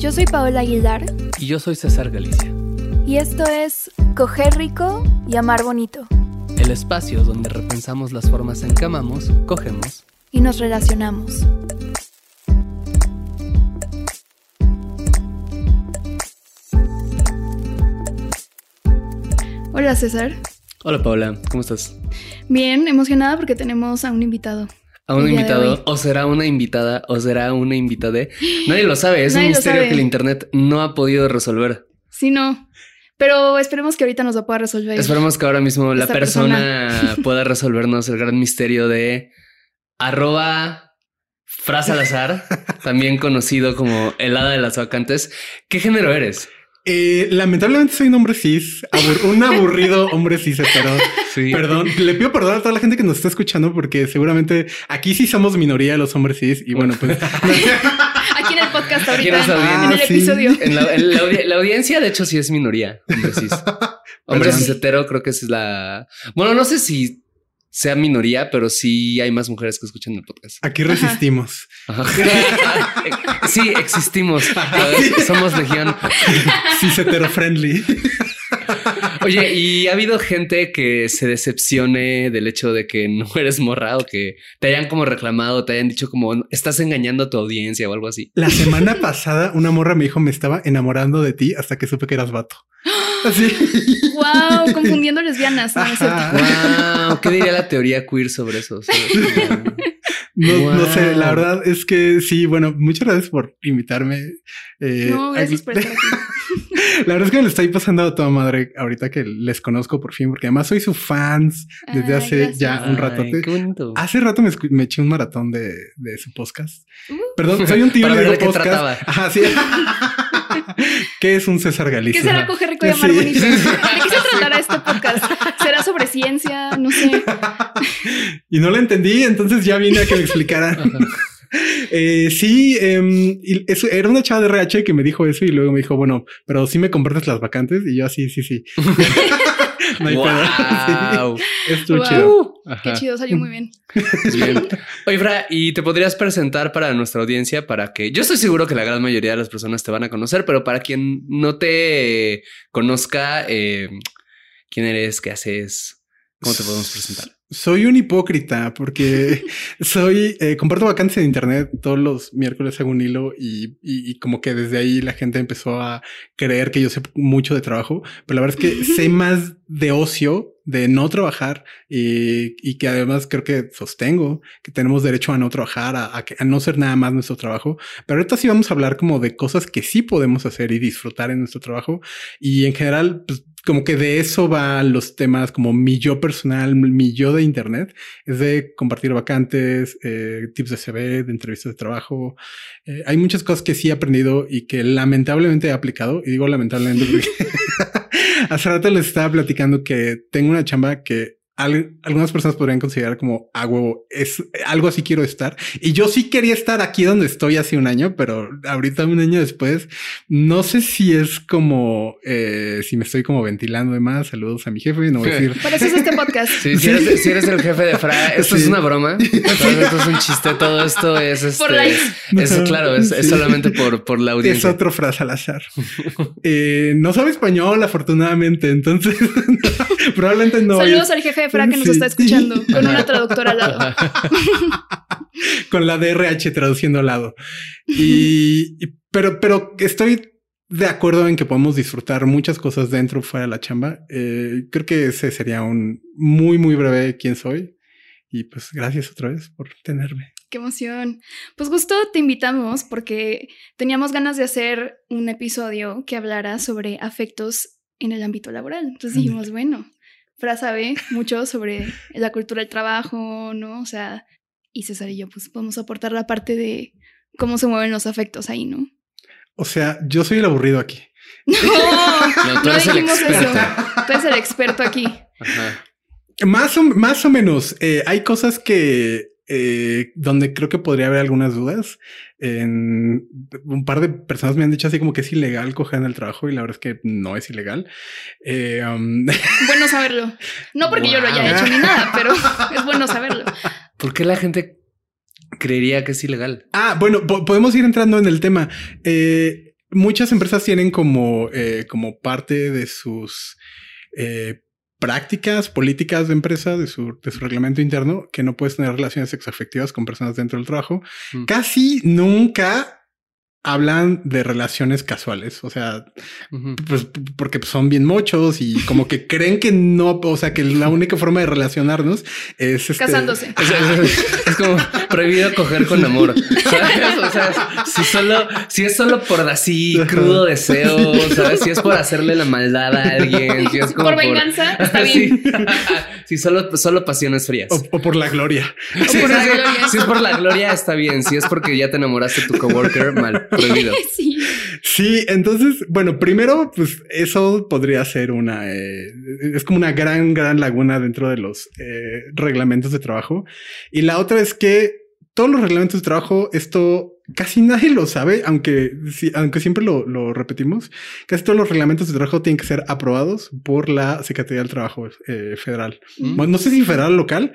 Yo soy Paola Aguilar. Y yo soy César Galicia. Y esto es Coger Rico y Amar Bonito. El espacio donde repensamos las formas en que amamos, cogemos y nos relacionamos. Hola César. Hola Paola, ¿cómo estás? Bien, emocionada porque tenemos a un invitado. A un invitado, o será una invitada, o será una invitada. Nadie lo sabe, es un misterio que el internet no ha podido resolver. Sí, no. Pero esperemos que ahorita nos lo pueda resolver. Esperemos que ahora mismo la persona, pueda resolvernos el gran misterio de arroba frase al azar, también conocido como el hada de las vacantes. ¿Qué género eres? Eh, lamentablemente soy un hombre cis, un aburrido hombre cis pero Perdón, le pido perdón a toda la gente que nos está escuchando porque seguramente aquí sí somos minoría los hombres cis y bueno, pues aquí en el podcast ahorita, en el episodio. En la, audiencia, de hecho, sí es minoría, hombres cis. Hombres cis hetero, creo que es la. Bueno, no sé si sea minoría, pero sí hay más mujeres que escuchan el podcast. Aquí resistimos. sí, existimos. Somos legión. Sí, hetero friendly. Oye, ¿y ha habido gente que se decepcione del hecho de que no eres morrado, que te hayan como reclamado, te hayan dicho como estás engañando a tu audiencia o algo así? La semana pasada una morra me dijo me estaba enamorando de ti hasta que supe que eras vato. Así. Wow, confundiendo lesbianas. wow, ¿qué diría la teoría queer sobre eso? No, no, sé, la verdad es que sí, bueno, muchas gracias por invitarme. Eh, no, gracias por estar aquí. La verdad es que me lo estoy pasando a toda madre ahorita que les conozco por fin, porque además soy su fans desde hace ya un rato. Hace rato me, eché un maratón de, de su podcast. Uh. Perdón, soy un tío de podcast. Ajá, sí. ¿Qué es un César Galicia? ¿Qué será coger rico y amar bonito? ¿De qué se tratará este podcast? ¿Será sobre ciencia? No sé. y no lo entendí, entonces ya vine a que me explicara. Eh, sí, em, era una chava de RH que me dijo eso y luego me dijo, bueno, pero sí me compartes las vacantes y yo sí, sí, sí. no hay wow. chido. Qué chido, salió muy bien. bien. Oye, Fra, ¿y te podrías presentar para nuestra audiencia para que yo estoy seguro que la gran mayoría de las personas te van a conocer, pero para quien no te conozca, eh, quién eres, qué haces, cómo te podemos presentar? Soy un hipócrita porque soy, eh, comparto vacantes en internet todos los miércoles hago un hilo y, y, como que desde ahí la gente empezó a creer que yo sé mucho de trabajo, pero la verdad es que sé más de ocio, de no trabajar y, y, que además creo que sostengo que tenemos derecho a no trabajar, a, a, a no ser nada más nuestro trabajo. Pero ahorita sí vamos a hablar como de cosas que sí podemos hacer y disfrutar en nuestro trabajo y en general, pues como que de eso va los temas como mi yo personal, mi yo de internet, es de compartir vacantes, eh, tips de CV, de entrevistas de trabajo. Eh, hay muchas cosas que sí he aprendido y que lamentablemente he aplicado. Y digo lamentablemente porque hace rato les estaba platicando que tengo una chamba que algunas personas podrían considerar como hago es algo así quiero estar. Y yo sí quería estar aquí donde estoy hace un año, pero ahorita un año después, no sé si es como eh, si me estoy como ventilando de más. Saludos a mi jefe. No voy a decir. Por eso es este podcast. Sí, si, eres, si eres, el jefe de Fra, esto es una broma. Todo esto es un chiste. Todo esto es este. Por es claro, es, solamente por, por la audiencia. Es otro frase al azar. eh, no sabe español, afortunadamente. Entonces, probablemente no. Saludos al jefe de Fra que nos está escuchando con una traductora al lado. con la DRH traduciendo al lado. Y, pero, pero estoy de acuerdo en que podemos disfrutar muchas cosas dentro o fuera de la chamba. Eh, creo que ese sería un muy, muy breve quién soy. Y pues gracias otra vez por tenerme. Qué emoción. Pues justo te invitamos porque teníamos ganas de hacer un episodio que hablara sobre afectos en el ámbito laboral. Entonces dijimos, bueno, Fra sabe mucho sobre la cultura del trabajo, ¿no? O sea, y César y yo, pues podemos aportar la parte de cómo se mueven los afectos ahí, ¿no? O sea, yo soy el aburrido aquí. No, tú eres el experto. Tú eres el experto aquí. Más o, más o menos. Eh, hay cosas que eh, donde creo que podría haber algunas dudas. En un par de personas me han dicho así como que es ilegal coger en el trabajo y la verdad es que no es ilegal. Eh, um, bueno saberlo. No porque yo lo haya hecho ni nada, pero es bueno saberlo. ¿Por qué la gente creería que es ilegal? Ah, bueno, podemos ir entrando en el tema. Eh, muchas empresas tienen como, eh, como parte de sus eh, prácticas políticas de empresa, de su, de su reglamento interno, que no puedes tener relaciones sexoafectivas con personas dentro del trabajo. Mm. Casi nunca hablan de relaciones casuales, o sea, pues porque son bien mochos y como que creen que no, o sea, que la única forma de relacionarnos es este, Casándose. Es, es- es como prohibido coger con amor. ¿Sabes? O sea, si solo, si es solo por así crudo deseo, ¿sabes? Si es por hacerle la maldad a alguien, si es como Por venganza, está bien. Sí. Si solo, solo pasiones frías. O, o por la gloria. Sí, por la gloria. Si es por la gloria, está bien. Si es porque ya te enamoraste de tu coworker, mal, prohibido. Sí. Sí, entonces, bueno, primero, pues eso podría ser una, eh, es como una gran, gran laguna dentro de los eh, reglamentos de trabajo. Y la otra es que todos los reglamentos de trabajo, esto casi nadie lo sabe, aunque, sí- aunque siempre lo, lo repetimos, casi todos los reglamentos de trabajo tienen que ser aprobados por la Secretaría del Trabajo eh, Federal. Mm. Bueno, no sé si federal o local,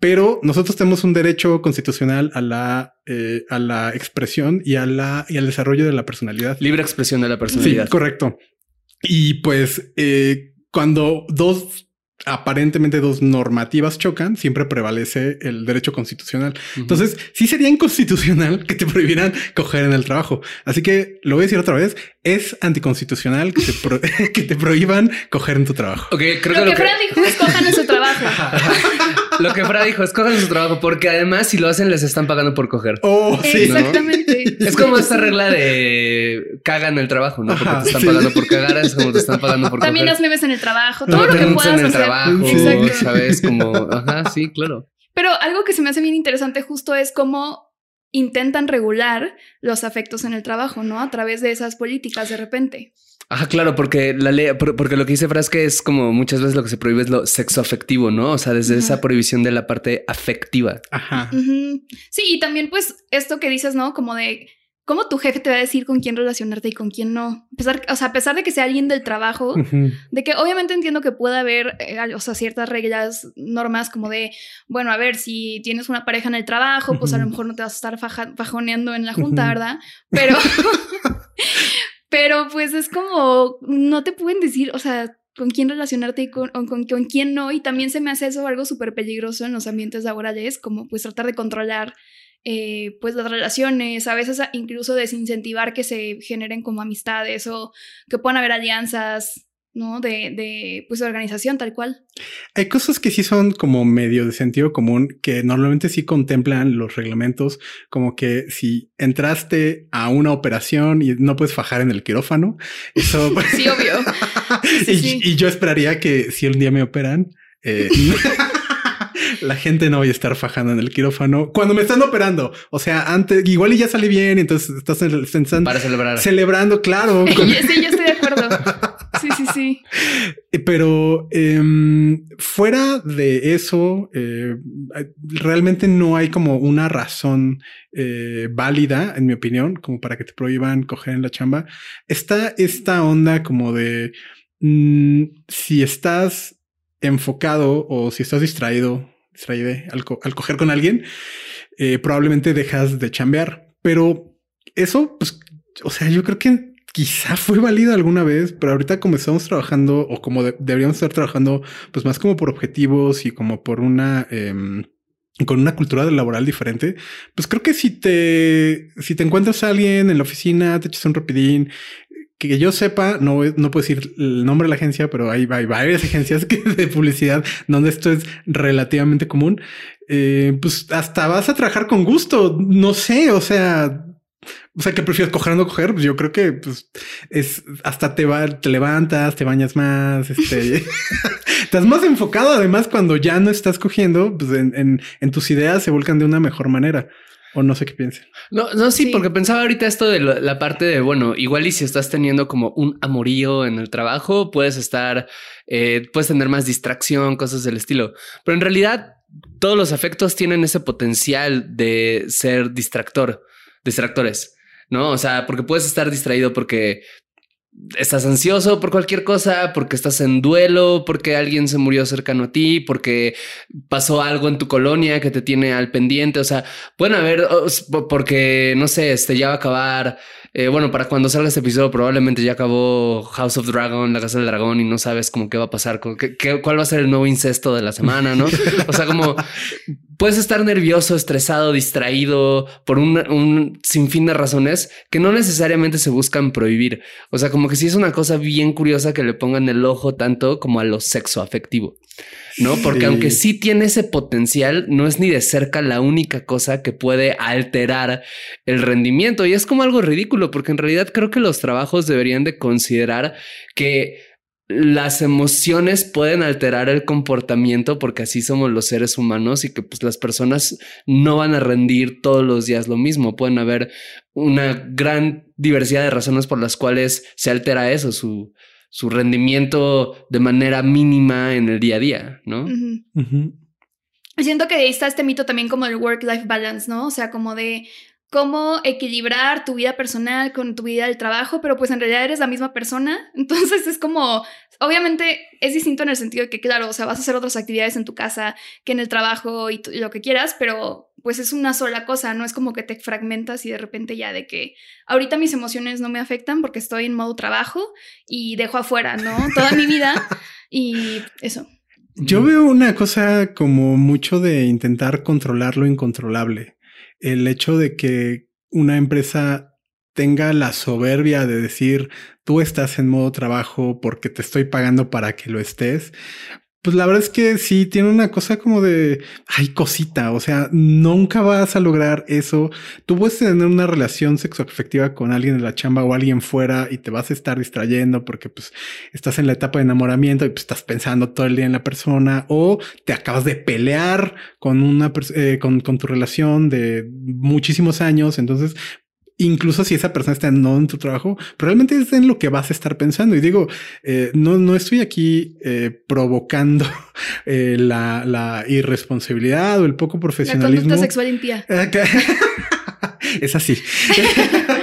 pero nosotros tenemos un derecho constitucional a la, eh, a la expresión y, a la, y al desarrollo de la personalidad. Libre expresión de la personalidad. Sí, correcto. Y pues eh, cuando dos aparentemente dos normativas chocan, siempre prevalece el derecho constitucional. Entonces, sí sería inconstitucional que te prohibieran coger en el trabajo. Así que lo voy a decir otra vez, es anticonstitucional que te, pro- que te prohíban coger en tu trabajo. Ok, creo Lo que que lo que, Fran dijo, escojan en su trabajo. Lo que Fra dijo, escojan su trabajo, porque además si lo hacen les están pagando por coger. Oh, sí. ¿no? Exactamente. Es como esta regla de cagan el trabajo, ¿no? Porque Ajá, te están sí. pagando por cagar, es como te están pagando por También coger. las memes en el trabajo, No todo lo que puedas en el hacer. trabajo, Exacto. ¿sabes? Como, ajá, sí, claro. Pero algo que se me hace bien interesante justo es cómo intentan regular los afectos en el trabajo, ¿no? A través de esas políticas de repente. Ajá, claro, porque la ley, por- porque lo que dice Fra es que es como muchas veces lo que se prohíbe es lo sexoafectivo, ¿no? O sea, desde Ajá. esa prohibición de la parte afectiva. Ajá. Sí, y también pues esto que dices, ¿no? Como de cómo tu jefe te va a decir con quién relacionarte y con quién no. A pesar, o sea, a pesar de que sea alguien del trabajo, de que obviamente entiendo que puede haber, eh, o sea, ciertas reglas, normas como de, bueno, a ver, si tienes una pareja en el trabajo, pues a lo mejor no te vas a estar faja- fajoneando en la junta. ¿verdad? Pero, pero pues es como, no te pueden decir, o sea, con quién relacionarte y con, con, con quién no. Y también se me hace eso algo súper peligroso en los ambientes laborales, como pues tratar de controlar eh, pues las relaciones, a veces incluso desincentivar que se generen como amistades o que puedan haber alianzas, ¿no? De, de pues de organización tal cual. Hay cosas que sí son como medio de sentido común que normalmente sí contemplan los reglamentos, como que si entraste a una operación y no puedes fajar en el quirófano, eso Sí, obvio. Sí, y, sí. y yo esperaría que si un día me operan, eh, la gente no vaya a estar fajando en el quirófano cuando me están operando. O sea, antes igual y ya salí bien, entonces estás en están Para celebrar. celebrando, claro. con- sí, yo estoy de acuerdo. Sí, sí, sí. Eh, Pero em, fuera de eso, eh, realmente no hay como una razón eh, válida, en mi opinión, como para que te prohíban coger en la chamba. Está esta onda como de mm, si estás enfocado o si estás distraído, distraído al, al coger con alguien, probablemente dejas de chambear. Pero eso, pues, o sea, yo creo que quizá fue válido alguna vez, pero ahorita como estamos trabajando o como de- deberíamos estar trabajando, pues más como por objetivos y como por una... em, con una cultura laboral diferente, pues creo que si te, si te encuentras a alguien en la oficina, te echas un rapidín, que yo sepa, no, no puedo decir el nombre de la agencia, pero hay, hay varias agencias que, de publicidad donde esto es relativamente común. Eh, pues hasta vas a trabajar con gusto. No sé, o sea, o sea, que prefieres coger o no coger? Pues yo creo que pues es hasta te va, te levantas, te bañas más, este estás más enfocado. Además, cuando ya no estás cogiendo, pues en, en, en tus ideas se volcan de una mejor manera. O no sé qué piensen. No, no, sí, Sí. porque pensaba ahorita esto de la, la parte de, bueno, igual y si estás teniendo como un amorío en el trabajo, puedes estar, eh, puedes tener más distracción, cosas del estilo. Pero en realidad, todos los afectos tienen ese potencial de ser distractor, distractores, ¿no? O sea, porque puedes estar distraído porque estás ansioso por cualquier cosa, porque estás en duelo, porque alguien se murió cercano a ti, porque pasó algo en tu colonia que te tiene al pendiente. O sea, pueden haber, porque no sé, este ya va a acabar eh, bueno, para cuando salga este episodio probablemente ya acabó House of Dragon, la Casa del Dragón y no sabes como qué va a pasar, qué, cuál va a ser el nuevo incesto de la semana, ¿no? O sea, como puedes estar nervioso, estresado, distraído por un, un sinfín de razones que no necesariamente se buscan prohibir. O sea, como que sí es una cosa bien curiosa que le pongan el ojo tanto como a lo sexo afectivo. ¿No? Porque Sí. aunque sí tiene ese potencial, no es ni de cerca la única cosa que puede alterar el rendimiento. Y es como algo ridículo, porque en realidad creo que los trabajos deberían de considerar que las emociones pueden alterar el comportamiento porque así somos los seres humanos y que pues las personas no van a rendir todos los días lo mismo. Pueden haber una gran diversidad de razones por las cuales se altera eso, su, su rendimiento de manera mínima en el día a día, ¿no? Ujú. Siento que ahí está este mito también como del work-life balance, ¿no? O sea, como de cómo equilibrar tu vida personal con tu vida del trabajo, pero pues en realidad eres la misma persona. Entonces es como, obviamente es distinto en el sentido de que, claro, o sea, vas a hacer otras actividades en tu casa que en el trabajo y, lo que quieras, pero pues es una sola cosa, no es como que te fragmentas y de repente ya de que ahorita mis emociones no me afectan porque estoy en modo trabajo y dejo afuera, ¿no? Toda mi vida y eso. Yo veo una cosa como mucho de intentar controlar lo incontrolable. El hecho de que una empresa tenga la soberbia de decir tú estás en modo trabajo porque te estoy pagando para que lo estés. Pues la verdad es que sí tiene una cosa como de ay cosita. O sea, nunca vas a lograr eso. Tú puedes tener una relación sexoafectiva con alguien de la chamba o alguien fuera y te vas a estar distrayendo porque pues estás en la etapa de enamoramiento y pues estás pensando todo el día en la persona o te acabas de pelear con una eh, con, con tu relación de muchísimos años. Entonces, incluso si esa persona está no en tu trabajo, probablemente es en lo que vas a estar pensando. Y digo, eh, no, no estoy aquí eh, provocando eh, la, la irresponsabilidad o el poco La profesionalismo. conducta sexual impía. Es así.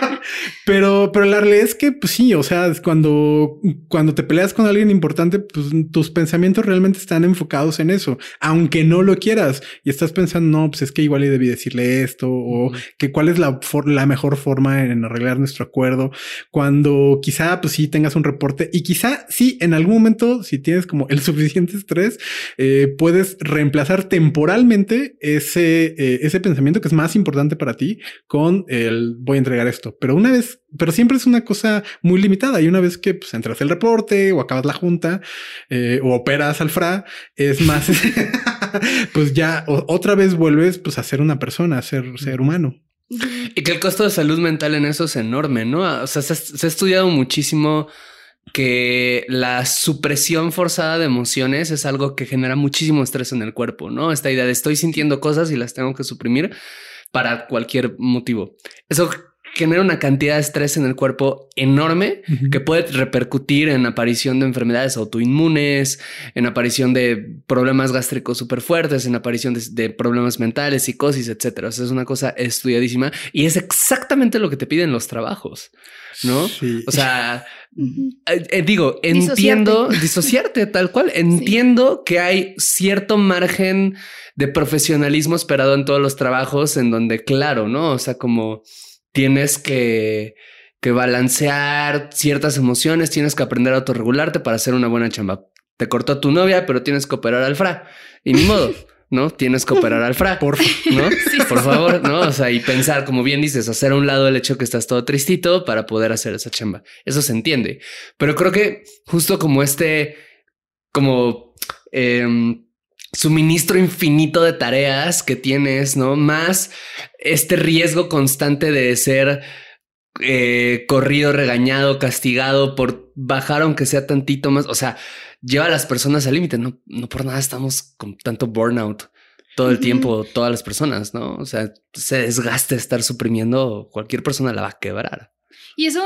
pero, pero la realidad es que, pues sí, o sea, es cuando, cuando te peleas con alguien importante, pues tus pensamientos realmente están enfocados en eso, aunque no lo quieras y estás pensando, no, pues es que igual y debí decirle esto o que cuál es la, for- la mejor forma en arreglar nuestro acuerdo. Cuando quizá, pues sí, tengas un reporte y quizá sí, en algún momento, si tienes como el suficiente estrés, eh, puedes reemplazar temporalmente ese, eh, ese pensamiento que es más importante para ti con el voy a entregar esto. Pero una vez, pero siempre es una cosa muy limitada. Y una vez que pues, entras el reporte o acabas la junta eh, o operas al FRA, es más, pues ya o- otra vez vuelves pues a ser una persona, a ser ser humano. Y que el costo de salud mental en eso es enorme, ¿no? O sea, se, se ha estudiado muchísimo que la supresión forzada de emociones es algo que genera muchísimo estrés en el cuerpo, ¿no? Esta idea de estoy sintiendo cosas y las tengo que suprimir para cualquier motivo. Eso genera una cantidad de estrés en el cuerpo enorme que puede repercutir en aparición de enfermedades autoinmunes, en aparición de problemas gástricos súper fuertes, en aparición de, de problemas mentales, psicosis, etcétera. O sea, es una cosa estudiadísima y es exactamente lo que te piden los trabajos, ¿no? Sí. O sea, eh, eh, digo, entiendo, disociarte tal cual. Entiendo que hay cierto margen de profesionalismo esperado en todos los trabajos en donde, claro, ¿no? O sea, como tienes que, que balancear ciertas emociones, tienes que aprender a autorregularte para hacer una buena chamba. Te cortó tu novia, pero tienes que operar al fra. Y ni modo, ¿no? Tienes que operar al fra. Por ¿no? Por favor, ¿no? O sea, y pensar, como bien dices, hacer a un lado el hecho que estás todo tristito para poder hacer esa chamba. Eso se entiende. Pero creo que justo como este, como em, suministro infinito de tareas que tienes, ¿no? Más este riesgo constante de ser eh, corrido, regañado, castigado por bajar aunque sea tantito más. O sea, lleva a las personas al límite. No, no por nada estamos con tanto burnout todo el tiempo, todas las personas, ¿no? O sea, se desgaste estar suprimiendo, cualquier persona la va a quebrar. Y eso,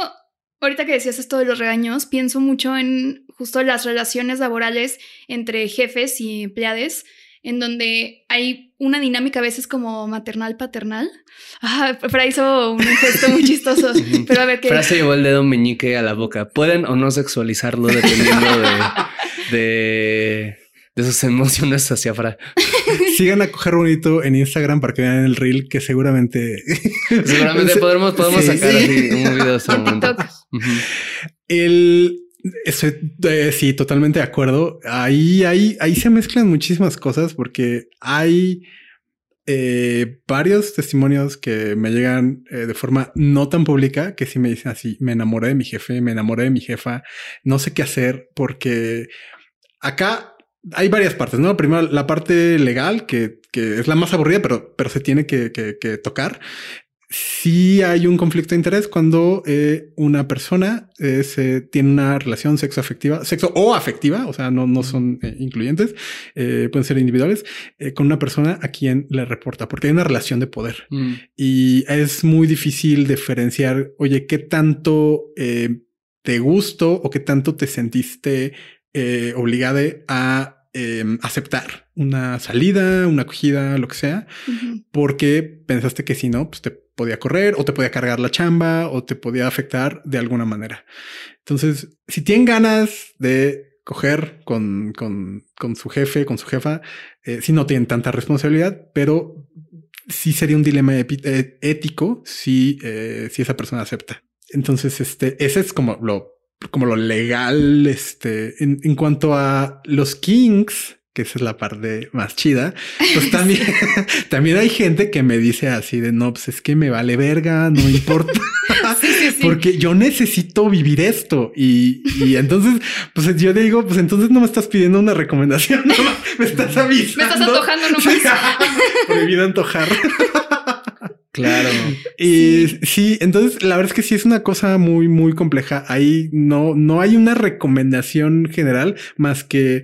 ahorita que decías esto de los regaños, pienso mucho en justo las relaciones laborales entre jefes y empleados, en donde hay una dinámica a veces como maternal-paternal. Ah, Fra hizo un gesto muy chistoso, pero a ver qué... Frase llevó el dedo meñique a la boca. Pueden o no sexualizarlo dependiendo de, de, de sus emociones hacia afuera. Sigan a coger bonito en Instagram para que vean el reel que seguramente. Seguramente podremos, podemos Sí, sacar sí. así un video de ese En momento. El estoy eh, sí, totalmente de acuerdo. Ahí, ahí, ahí se mezclan muchísimas cosas porque hay eh, varios testimonios que me llegan eh, de forma no tan pública que sí me dicen así: me enamoré de mi jefe, me enamoré de mi jefa, no sé qué hacer porque acá hay varias partes, ¿no? Primero, la parte legal, que, que es la más aburrida, pero, pero se tiene que, que- que tocar. Sí hay un conflicto de interés cuando eh, una persona eh, se tiene una relación sexo afectiva, sexo o afectiva, o sea, no, no son eh, incluyentes, eh, pueden ser individuales, con una persona a quien le reporta, porque hay una relación de poder. Mm. Y es muy difícil diferenciar, oye, qué tanto te gustó o qué tanto te sentiste eh, obligada a eh, aceptar una salida, una acogida, lo que sea, porque pensaste que si no, pues te podía correr o te podía cargar la chamba o te podía afectar de alguna manera. Entonces, si tienen ganas de coger con, con, con su jefe, con su jefa, eh, si no tienen tanta responsabilidad, pero sí sería un dilema eh, ético si, eh, si esa persona acepta. Entonces, este, ese es como lo, como lo legal, este, en, en cuanto a los kings, que esa es la parte más chida, pues también, también hay gente que me dice así de no, pues es que me vale verga, no importa. Sí, sí, sí. Porque yo necesito vivir esto. Y, y entonces, pues yo digo, pues entonces no me estás pidiendo una recomendación, no, me estás avisando. Me estás antojando nomás. Sí. Prohibido antojar. Claro. Y sí. entonces la verdad es que sí es una cosa muy, muy compleja. Ahí no, no hay una recomendación general más que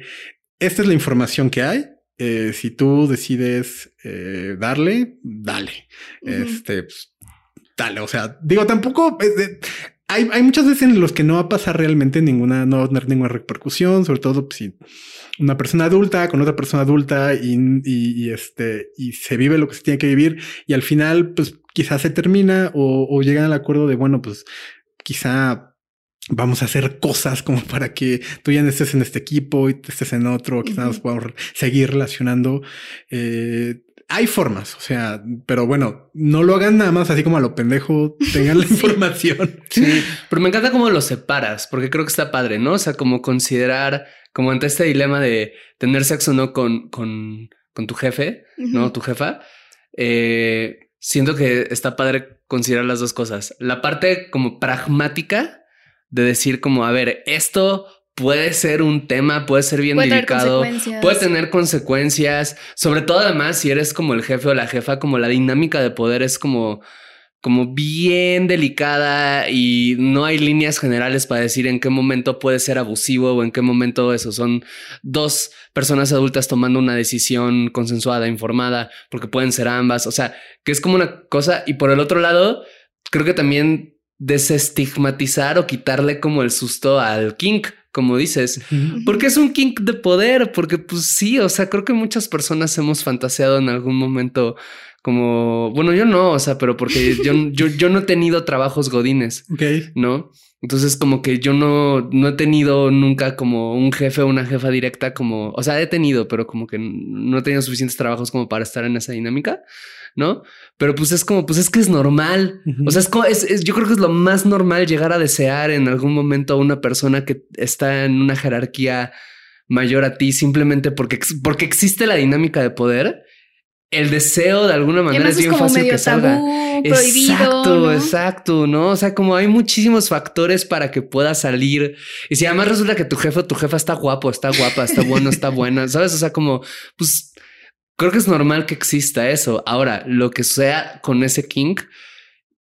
esta es la información que hay. Eh, si tú decides eh, darle, dale. Este, pues, dale. O sea, digo, tampoco de- hay, hay muchas veces en los que no va a pasar realmente ninguna, no va a tener ninguna repercusión, sobre todo pues, si una persona adulta con otra persona adulta y, y- y, este, y se vive lo que se tiene que vivir y al final, pues quizás se termina o, o llegan al acuerdo de, bueno, pues quizá vamos a hacer cosas como para que tú ya no estés en este equipo y estés en otro, quizás nos podamos seguir relacionando. Eh, hay formas, o sea, pero bueno, no lo hagan nada más así como a lo pendejo, tengan la Sí. información. Sí, pero me encanta cómo lo separas, porque creo que está padre, ¿no? O sea, como considerar, como ante este dilema de tener sexo o no con, con, con tu jefe, ¿no? Tu jefa. eh, siento que está padre considerar las dos cosas. La parte como pragmática de decir como, a ver, esto puede ser un tema, puede ser bien Puede delicado, puede tener consecuencias, sobre todo además si eres como el jefe o la jefa, como la dinámica de poder es como como bien delicada y no hay líneas generales para decir en qué momento puede ser abusivo o en qué momento eso. Son dos personas adultas tomando una decisión consensuada, informada, porque pueden ser ambas, o sea, que es como una cosa. Y por el otro lado, creo que también desestigmatizar o quitarle como el susto al kink, como dices, porque es un kink de poder, porque pues sí, o sea, creo que muchas personas hemos fantaseado en algún momento como, bueno, yo no, o sea, pero porque yo, yo, yo no he tenido trabajos godines, Ok. ¿no? Entonces como que yo no, no he tenido nunca como un jefe o una jefa directa como, o sea, he tenido, pero como que no he tenido suficientes trabajos como para estar en esa dinámica, ¿no? Pero pues es como, pues es que es normal. O sea, es, como- es- es- yo creo que es lo más normal llegar a desear en algún momento a una persona que está en una jerarquía mayor a ti simplemente porque, porque existe la dinámica de poder. El deseo de alguna manera es es bien como fácil medio que salga. tabú, prohibido. Exacto, ¿no? exacto, ¿no? O sea, como hay muchísimos factores para que pueda salir. Y si además resulta que tu jefe o tu jefa está guapo, está guapa, está bueno, está buena, ¿sabes? O sea, como, pues, creo que es normal que exista eso. Ahora, lo que sea con ese kink,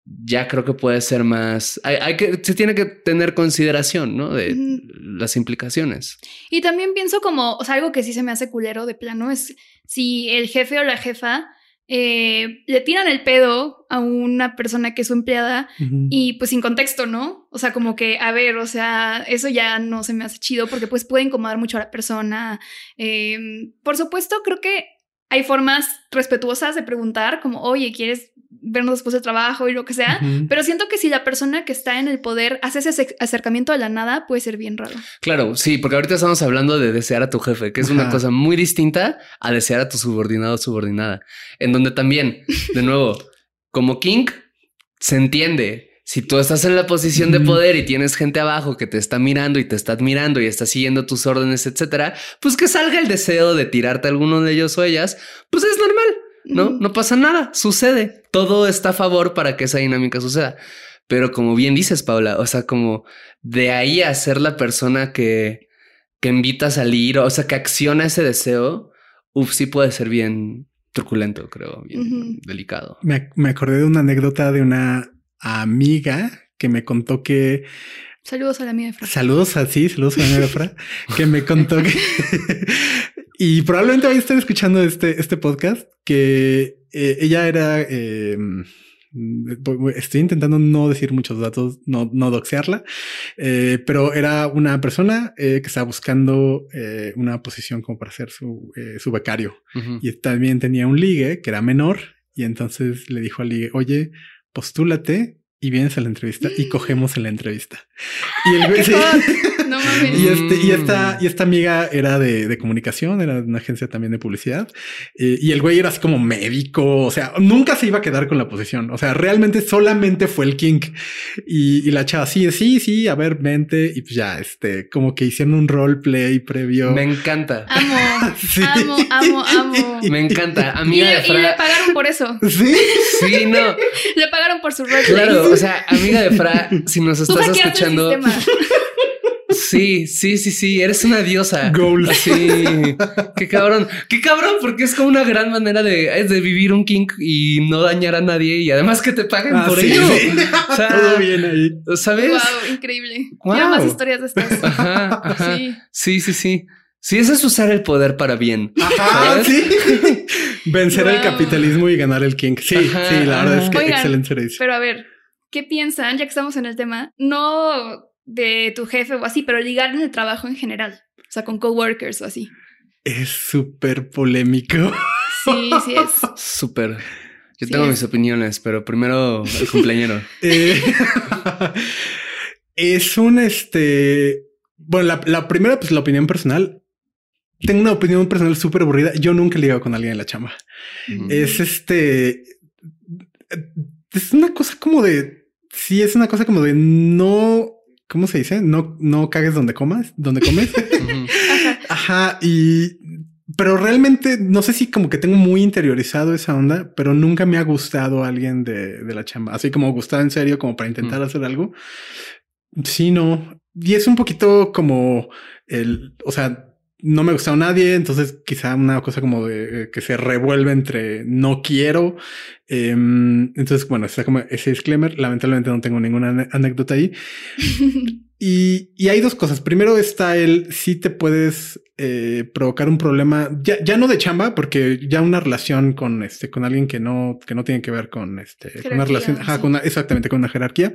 ya creo que puede ser más. Hay, hay que, se tiene que tener consideración, ¿no? De las implicaciones. Y también pienso como, o sea, algo que sí se me hace culero de plano es si el jefe o la jefa eh, le tiran el pedo a una persona que es su empleada y pues sin contexto, ¿no? O sea, como que, a ver, o sea, eso ya no se me hace chido porque pues puede incomodar mucho a la persona. Eh, por supuesto, creo que hay formas respetuosas de preguntar, como, oye, ¿quieres vernos después del trabajo y lo que sea? Pero siento que si la persona que está en el poder hace ese ace- acercamiento a la nada, puede ser bien raro. Claro, sí, porque ahorita estamos hablando de desear a tu jefe, que es una cosa muy distinta a desear a tu subordinado o subordinada, en donde también, de nuevo, como King, se entiende. Si tú estás en la posición de poder y tienes gente abajo que te está mirando y te está admirando y está siguiendo tus órdenes, etcétera, pues que salga el deseo de tirarte a alguno de ellos o ellas, pues es normal. ¿no? No pasa nada, sucede. Todo está a favor para que esa dinámica suceda. Pero como bien dices, Paula, o sea, como de ahí a ser la persona que, que invita a salir, o sea, que acciona ese deseo, uf, sí puede ser bien truculento, creo, bien delicado. Me, me acordé de una anécdota de una amiga que me contó que Saludos a la amiga de Fran. Saludos a sí, saludos a la amiga Fra, que me contó que y probablemente vaya a estar escuchando este, este podcast que eh, ella era eh, mm, estoy intentando no decir muchos datos, no, no doxearla, eh, pero era una persona eh, que estaba buscando eh, una posición como para ser su, eh, su becario y también tenía un ligue que era menor y entonces le dijo al ligue, oye, postúlate y vienes a la entrevista y cogemos en la entrevista. Y el güey ¡Qué sí. mames. Y, este, y, esta, y esta amiga era de, de comunicación, era de una agencia también de publicidad. eh, y el güey era así como médico, o sea, nunca se iba a quedar con la posición. O sea, realmente solamente fue el king. Y, y la chava, sí, sí, sí, a ver, vente. Y pues ya, este, como que hicieron un roleplay previo. Me encanta. Amo, Sí. amo, amo, amo. Me encanta. Y, Amiga de y le Fra. pagaron por eso. Sí. Sí, no. Le pagaron por su roleplay. Claro, o sea, amiga de Fra, si nos estás escuchando. Sí, sí, sí, sí, eres una diosa. Goals. Sí, qué cabrón, qué cabrón, porque es como una gran manera de, es de vivir un kink y no dañar a nadie y además que te paguen Ah, por sí, ello. sí. O sea, Todo bien ahí. ¿Sabes? Wow, increíble. Wow. Quiero más historias de estas. Ajá, ajá. Sí. Sí, sí, sí. Sí, eso es usar el poder para bien. Ajá, ¿Sabes? sí. Vencer el capitalismo y ganar el king. Sí, Ajá, sí, la verdad es que Oigan, excelente servicio. Pero a ver, ¿qué piensan, ya que estamos en el tema? No de tu jefe o así, pero ligar en el trabajo en general. O sea, con coworkers o así. Es súper polémico. Sí, sí es. Súper. Yo Sí tengo es. mis opiniones, pero primero el cumpleañero. Eh, es un este. Bueno, la, la primera, pues la opinión personal. Tengo una opinión personal súper aburrida. Yo nunca he ligado con alguien en la chamba. Es este. Es una cosa como de. Sí, es una cosa como de no. ¿Cómo se dice? No, no cagues donde comas, donde comes. Ajá. Y. Pero realmente no sé si como que tengo muy interiorizado esa onda, pero nunca me ha gustado alguien de, de la chamba. Así como gustado en serio, como para intentar Mm. hacer algo. Sí, no. Y es un poquito como el, o sea, no me ha gustado nadie, entonces quizá una cosa como de eh, que se revuelve entre no quiero. Em, entonces, bueno, está como ese disclaimer. Lamentablemente no tengo ninguna anécdota ahí. Y, y hay dos cosas. Primero está el si te puedes eh, provocar un problema, ya, ya no de chamba, porque ya una relación con este, con alguien que no, que no tiene que ver con este, con una relación, ajá, con una- exactamente con una jerarquía.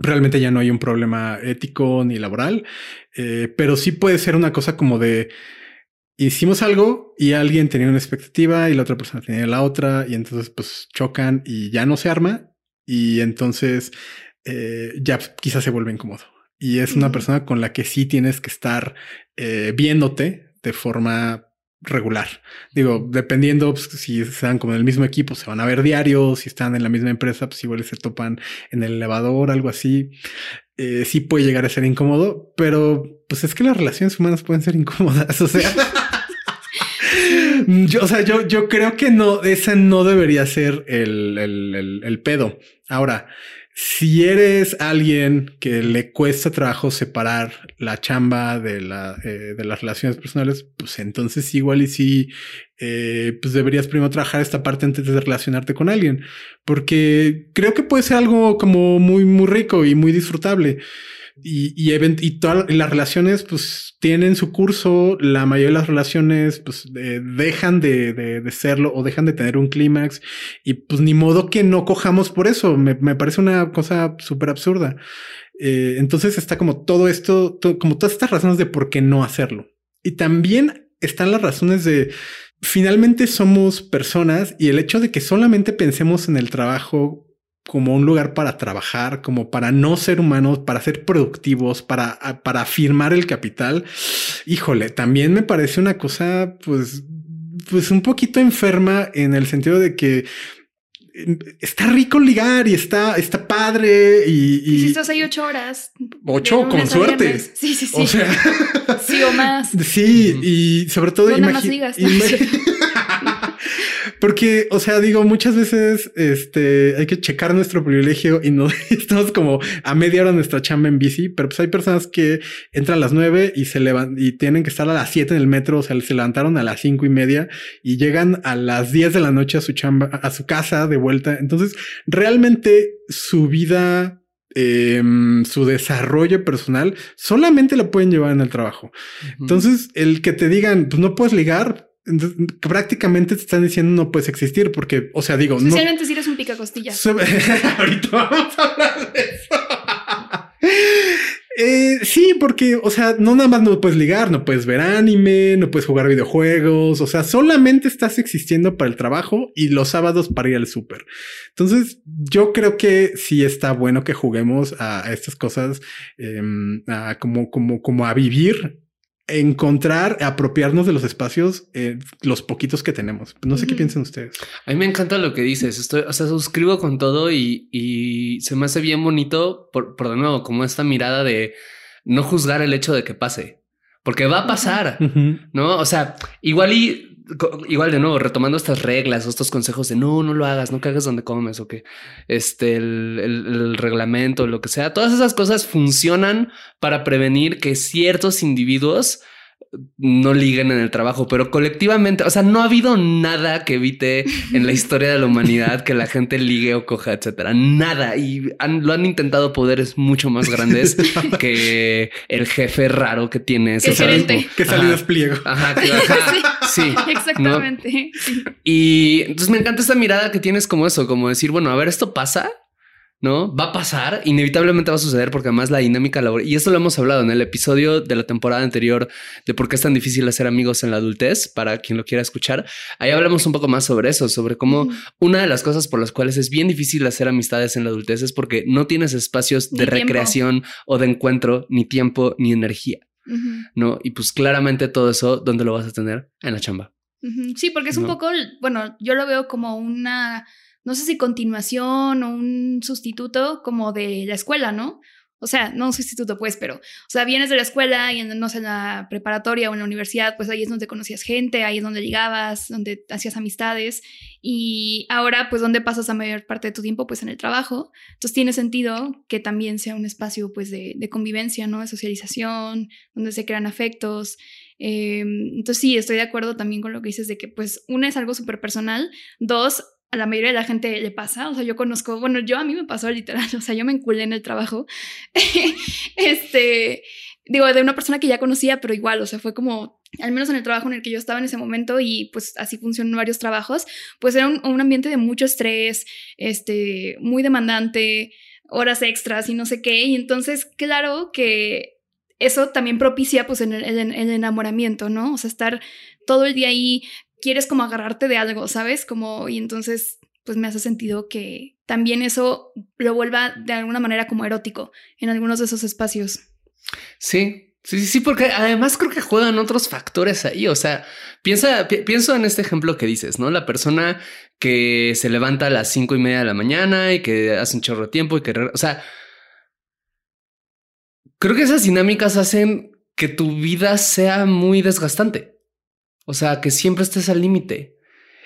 Realmente ya no hay un problema ético ni laboral, eh, pero sí puede ser una cosa como de hicimos algo y alguien tenía una expectativa y la otra persona tenía la otra y entonces pues chocan y ya no se arma y entonces eh, ya quizás se vuelve incómodo. Y es una persona con la que sí tienes que estar eh, viéndote de forma regular. Digo, dependiendo pues, si están como en el mismo equipo, se van a ver diarios, si están en la misma empresa, pues igual se topan en el elevador, algo así. Eh, sí puede llegar a ser incómodo, pero pues es que las relaciones humanas pueden ser incómodas. O sea, yo, o sea, yo, yo creo que no, ese no debería ser el, el, el, el pedo. Ahora, si eres alguien que le cuesta trabajo separar la chamba de, la, eh, de las relaciones personales, pues entonces igual y sí, eh, pues deberías primero trabajar esta parte antes de relacionarte con alguien, porque creo que puede ser algo como muy, muy rico y muy disfrutable. Y, y, y las relaciones pues tienen su curso, la mayoría de las relaciones pues eh, dejan de, de, serlo o dejan de tener un clímax y pues ni modo que no cojamos por eso, me, me parece una cosa súper absurda. Eh, entonces está como todo esto, to- como todas estas razones de por qué no hacerlo. Y también están las razones de finalmente somos personas y el hecho de que solamente pensemos en el trabajo como un lugar para trabajar, como para no ser humanos, para ser productivos, para, para afirmar el capital, híjole, también me parece una cosa, pues, pues un poquito enferma en el sentido de que está rico ligar y está, está padre y, y... si estás ahí ocho horas. Ocho, con suerte. Sí, sí, sí. O sea, sí o más. Sí, y sobre todo... No más digas. Porque, o sea, digo, muchas veces este, hay que checar nuestro privilegio y no estamos como a media hora nuestra chamba en bici, pero pues hay personas que entran a las nueve y se levantan y tienen que estar a las siete en el metro, o sea, se levantaron a las cinco y media y llegan a las diez de la noche a su chamba, a su casa de vuelta. Entonces, realmente su vida em, su desarrollo personal solamente lo pueden llevar en el trabajo. Entonces, el que te digan, pues no puedes ligar, prácticamente te están diciendo no puedes existir porque, o sea, digo, Especialmente si eres un pica costilla. Ahorita vamos a hablar de eso. Eh, sí, porque, o sea, no nada más no puedes ligar, no puedes ver anime, no puedes jugar videojuegos, o sea, solamente estás existiendo para el trabajo y los sábados para ir al súper. Entonces, yo creo que sí está bueno que juguemos a, estas cosas em, como, como, como a vivir encontrar, apropiarnos de los espacios, eh, los poquitos que tenemos. No sé qué piensan ustedes. A mí me encanta lo que dices. Estoy, o sea, suscribo con todo y, y se me hace bien bonito por, por de nuevo, como esta mirada de no juzgar el hecho de que pase, porque va a pasar, no? O sea, igual y igual de nuevo, retomando estas reglas o estos consejos de no, no lo hagas, no cagas donde comes o que este, el, el, reglamento, lo que sea, todas esas cosas funcionan para prevenir que ciertos individuos no liguen en el trabajo, pero colectivamente, o sea, no ha habido nada que evite en la historia de la humanidad que la gente ligue o coja, etcétera. Nada. Y lo han intentado poderes mucho más grandes que el jefe raro que tiene ese Que salió despliego. Ajá, ajá, sí, exactamente. Y entonces me encanta esta mirada que tienes como eso, como decir, bueno, a ver, esto pasa ¿no? Va a pasar, inevitablemente va a suceder porque además la dinámica laboral, y esto lo hemos hablado en el episodio de la temporada anterior de por qué es tan difícil hacer amigos en la adultez, para quien lo quiera escuchar, ahí hablamos un poco más sobre eso, sobre cómo una de las cosas por las cuales es bien difícil hacer amistades en la adultez es porque no tienes espacios de recreación o de encuentro, ni tiempo, ni energía, ¿no? Y pues claramente todo eso, ¿dónde lo vas a tener? En la chamba. Sí, porque es un poco, bueno, yo lo veo como una no sé si continuación o un sustituto como de la escuela, ¿no? O sea, no un sustituto, pues, pero, o sea, vienes de la escuela y en, no sé, en la preparatoria o en la universidad, pues ahí es donde conocías gente, ahí es donde ligabas, donde hacías amistades. Y ahora, pues, ¿dónde pasas la mayor parte de tu tiempo? Pues en el trabajo. Entonces, tiene sentido que también sea un espacio, pues, de, convivencia, ¿no? De socialización, donde se crean afectos. Em, entonces, sí, estoy de acuerdo también con lo que dices de que, pues, una es algo súper personal, dos, a la mayoría de la gente le pasa, o sea, yo conozco, bueno, yo a mí me pasó literal, o sea, yo me enculé en el trabajo, este, digo, de una persona que ya conocía, pero igual, o sea, fue como, al menos en el trabajo en el que yo estaba en ese momento y pues así funcionan varios trabajos, pues era un, ambiente de mucho estrés, este, muy demandante, horas extras y no sé qué, y entonces, claro que eso también propicia pues en el, el, enamoramiento, ¿no? O sea, estar todo el día ahí quieres como agarrarte de algo, ¿sabes? Como, y entonces, pues me hace sentido que también eso lo vuelva de alguna manera como erótico en algunos de esos espacios. Sí, Sí, sí, porque además creo que juegan otros factores ahí. O sea, piensa, pienso en este ejemplo que dices, ¿no? La persona que se levanta a las cinco y media de la mañana y que hace un chorro de tiempo y que, o sea, creo que esas dinámicas hacen que tu vida sea muy desgastante. O sea, que siempre estés al límite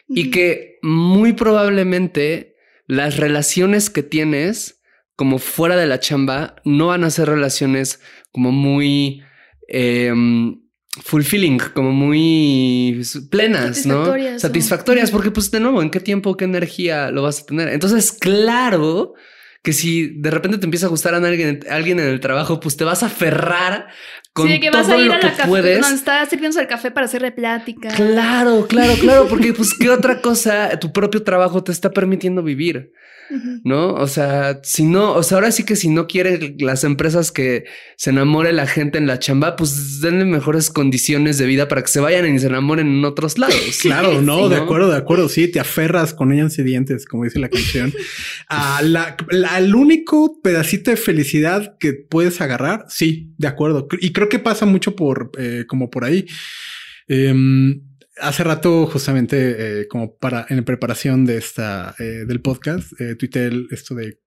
y que muy probablemente las relaciones que tienes como fuera de la chamba no van a ser relaciones como muy em, fulfilling, como muy plenas, ¿no? Satisfactorias, porque pues de nuevo, ¿en qué tiempo, qué energía lo vas a tener? Entonces, claro que si de repente te empieza a gustar a alguien, alguien en el trabajo, pues te vas a aferrar con sí, que todo vas a ir lo a que la café, puedes. donde está sirviéndose el café para hacerle plática. Claro, claro, claro, porque pues qué otra cosa tu propio trabajo te está permitiendo vivir. ¿No? O sea, si no, o sea, ahora sí que si no quiere las empresas que se enamore la gente en la chamba, pues denle mejores condiciones de vida para que se vayan y se enamoren en otros lados. Claro, no, Sí, de ¿no? acuerdo, de acuerdo. Sí, te aferras con uñas y dientes, como dice la canción. a la, la- al único pedacito de felicidad que puedes agarrar. Sí, de acuerdo. Y creo que pasa mucho por eh, como por ahí. Em, hace rato, justamente, eh, como para en preparación de esta eh, del podcast, eh, tuiteé esto de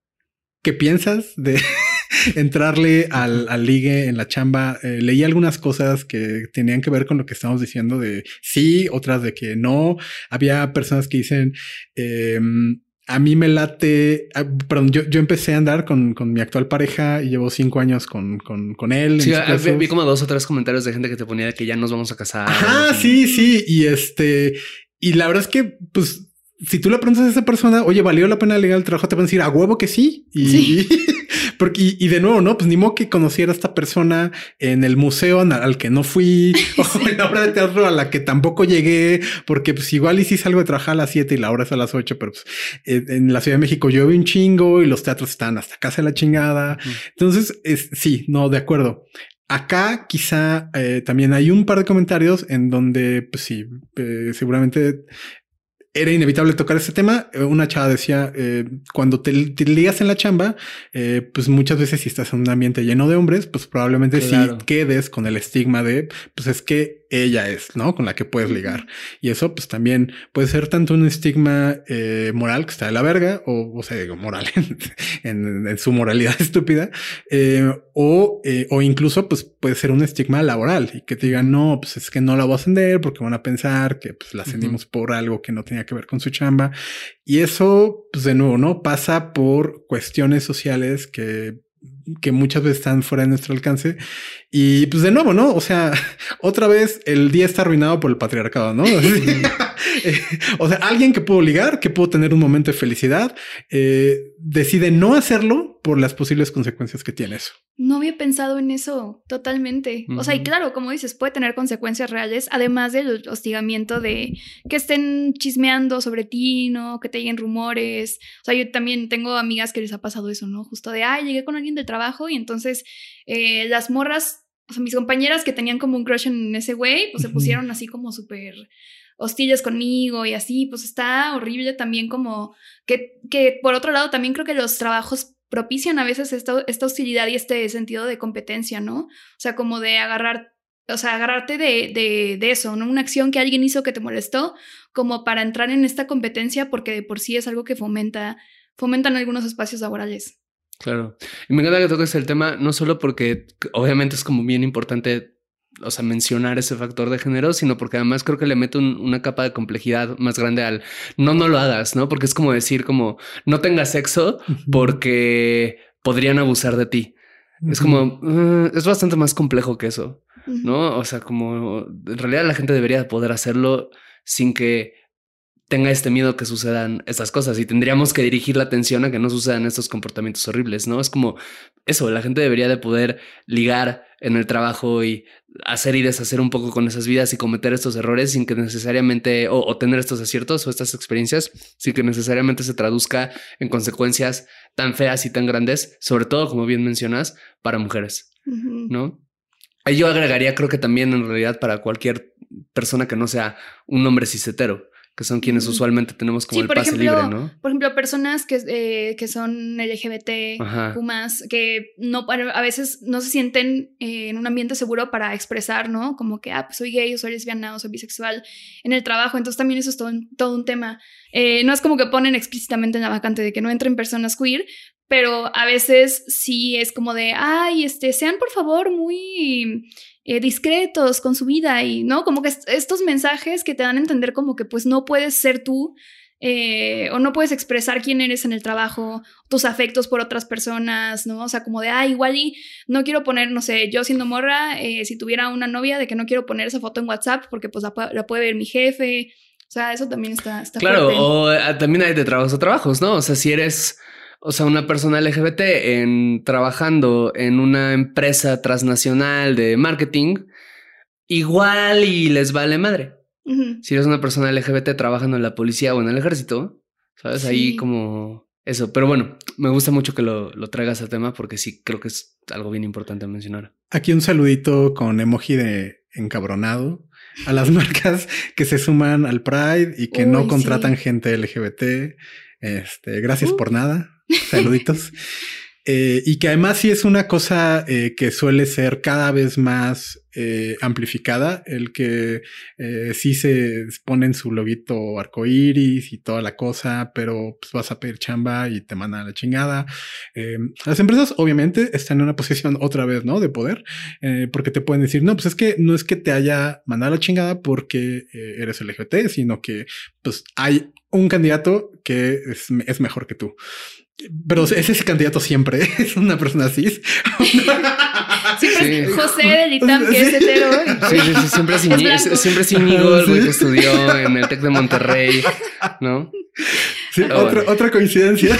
qué piensas de entrarle al, al ligue en la chamba. Eh, leí algunas cosas que tenían que ver con lo que estamos diciendo de sí, otras de que no. Había personas que dicen, em, a mí me late, ah, perdón, yo, yo empecé a andar con, con mi actual pareja y llevo cinco años con, con, con él. Sí, ah, vi, vi como dos o tres comentarios de gente que te ponía de que ya nos vamos a casar. Ajá, sí, sí. Y este, y la verdad es que, pues, si tú le preguntas a esa persona, oye, ¿valió la pena ligar el trabajo? Te van a decir a huevo que sí. Y, Sí. porque, y, y de nuevo, no, pues ni modo que conociera a esta persona en el museo al, al que no fui o en la obra de teatro a la que tampoco llegué, porque pues igual y sí salgo de trabajar a las 7 y la hora es a las 8, pero pues en la Ciudad de México llueve un chingo y los teatros están hasta casa de la chingada. Entonces, es, sí, no, de acuerdo. Acá quizá eh, también hay un par de comentarios en donde, pues sí, eh, seguramente era inevitable tocar este tema. Eh, Una chava decía, eh, cuando te, te ligas en la chamba, eh, pues muchas veces si estás en un ambiente lleno de hombres, pues probablemente Claro. sí quedes con el estigma de, pues es que ella es, ¿no? Con la que puedes ligar. Y eso pues también puede ser tanto un estigma eh, moral que está de la verga, o, o sea, digo, moral en, en- en su moralidad estúpida, eh, o, eh, o incluso pues puede ser un estigma laboral y que te digan, no, pues es que no la voy a ascender porque van a pensar que pues la ascendimos por algo que no tenía que ver con su chamba. Y eso, pues de nuevo, ¿no? Pasa por cuestiones sociales que que muchas veces están fuera de nuestro alcance. Y pues de nuevo, ¿no? O sea, otra vez el día está arruinado por el patriarcado, ¿no? O sea, alguien que pudo ligar, que pudo tener un momento de felicidad, eh, decide no hacerlo por las posibles consecuencias que tiene eso. No había pensado en eso totalmente. O sea, y claro, como dices, puede tener consecuencias reales, además del hostigamiento de que estén chismeando sobre ti, ¿no? Que te lleguen rumores. O sea, yo también tengo amigas que les ha pasado eso, ¿no? Justo de, ay, llegué con alguien del trabajo y entonces eh, las morras, o sea, mis compañeras que tenían como un crush en ese güey, pues se pusieron así como súper hostiles conmigo y así, pues está horrible también como que, que por otro lado también creo que los trabajos propician a veces esta, esta hostilidad y este sentido de competencia, ¿no? O sea, como de agarrar, o sea, agarrarte de, de, de eso, ¿no? Una acción que alguien hizo que te molestó, como para entrar en esta competencia, porque de por sí es algo que fomenta, fomentan algunos espacios laborales. Claro. Y me encanta que toques el tema, no solo porque obviamente es como bien importante, o sea, mencionar ese factor de género, sino porque además creo que le mete un- una capa de complejidad más grande al no, no lo hagas, ¿no? Porque es como decir, como no tengas sexo porque podrían abusar de ti. Es como, "Uh, es bastante más complejo que eso. ¿no? O sea, como en realidad la gente debería poder hacerlo sin que tenga este miedo que sucedan estas cosas y tendríamos que dirigir la atención a que no sucedan estos comportamientos horribles, ¿no? Es como eso, la gente debería de poder ligar en el trabajo y hacer y deshacer un poco con esas vidas y cometer estos errores sin que necesariamente, o, o tener estos aciertos o estas experiencias, sin que necesariamente se traduzca en consecuencias tan feas y tan grandes, sobre todo, como bien mencionas, para mujeres. ¿no? Ahí Yo agregaría, creo que también en realidad para cualquier persona que no sea un hombre cisetero, que son quienes usualmente tenemos como Sí, el pase ejemplo, libre, ¿no? Por ejemplo, personas que, eh, que son LGBT, Ajá. más, que no, a veces no se sienten eh, en un ambiente seguro para expresar, ¿no? Como que, ah, pues soy gay, o soy lesbiana, o soy bisexual en el trabajo. Entonces también eso es todo, un- todo un tema. Eh, no es como que ponen explícitamente en la vacante de que no entren personas queer, pero a veces sí es como de, ay, este, sean por favor muy eh, discretos con su vida y, ¿no? Como que est- estos mensajes que te dan a entender como que pues no puedes ser tú eh, o no puedes expresar quién eres en el trabajo, tus afectos por otras personas, ¿no? O sea, como de, ah, igual y no quiero poner, no sé, yo siendo morra, eh, si tuviera una novia, de que no quiero poner esa foto en WhatsApp porque pues la, la puede ver mi jefe. O sea, eso también está, está Claro, fuerte. o ah, también hay de trabajos a trabajos, ¿no? O sea, si eres, o sea, una persona LGBT en trabajando en una empresa transnacional de marketing, igual y les vale madre. Si eres una persona LGBT trabajando en la policía o en el ejército, ¿sabes? Ahí como eso. Pero bueno, me gusta mucho que lo, lo traigas al tema porque sí creo que es algo bien importante mencionar. Aquí un saludito con emoji de encabronado a las marcas que se suman al Pride y que no contratan gente LGBT. Este, gracias uh. por nada. Saluditos. Eh, y que además sí es una cosa eh, que suele ser cada vez más eh, amplificada, el que sí se ponen su loguito arcoíris y toda la cosa, pero pues vas a pedir chamba y te mandan la chingada. las empresas obviamente están en una posición otra vez, ¿no? De poder, porque te pueden decir, no, pues es que no es que te haya mandado la chingada porque eres LGBT, sino que pues hay un candidato que es mejor que tú. Pero ese es candidato siempre es una persona cis. Siempre José del ITAM, que es hetero. Sí, sí, sí, siempre es, Iñigo, siempre es Íñigo, el güey que estudió en el TEC de Monterrey, ¿no? Sí, otra, otra coincidencia.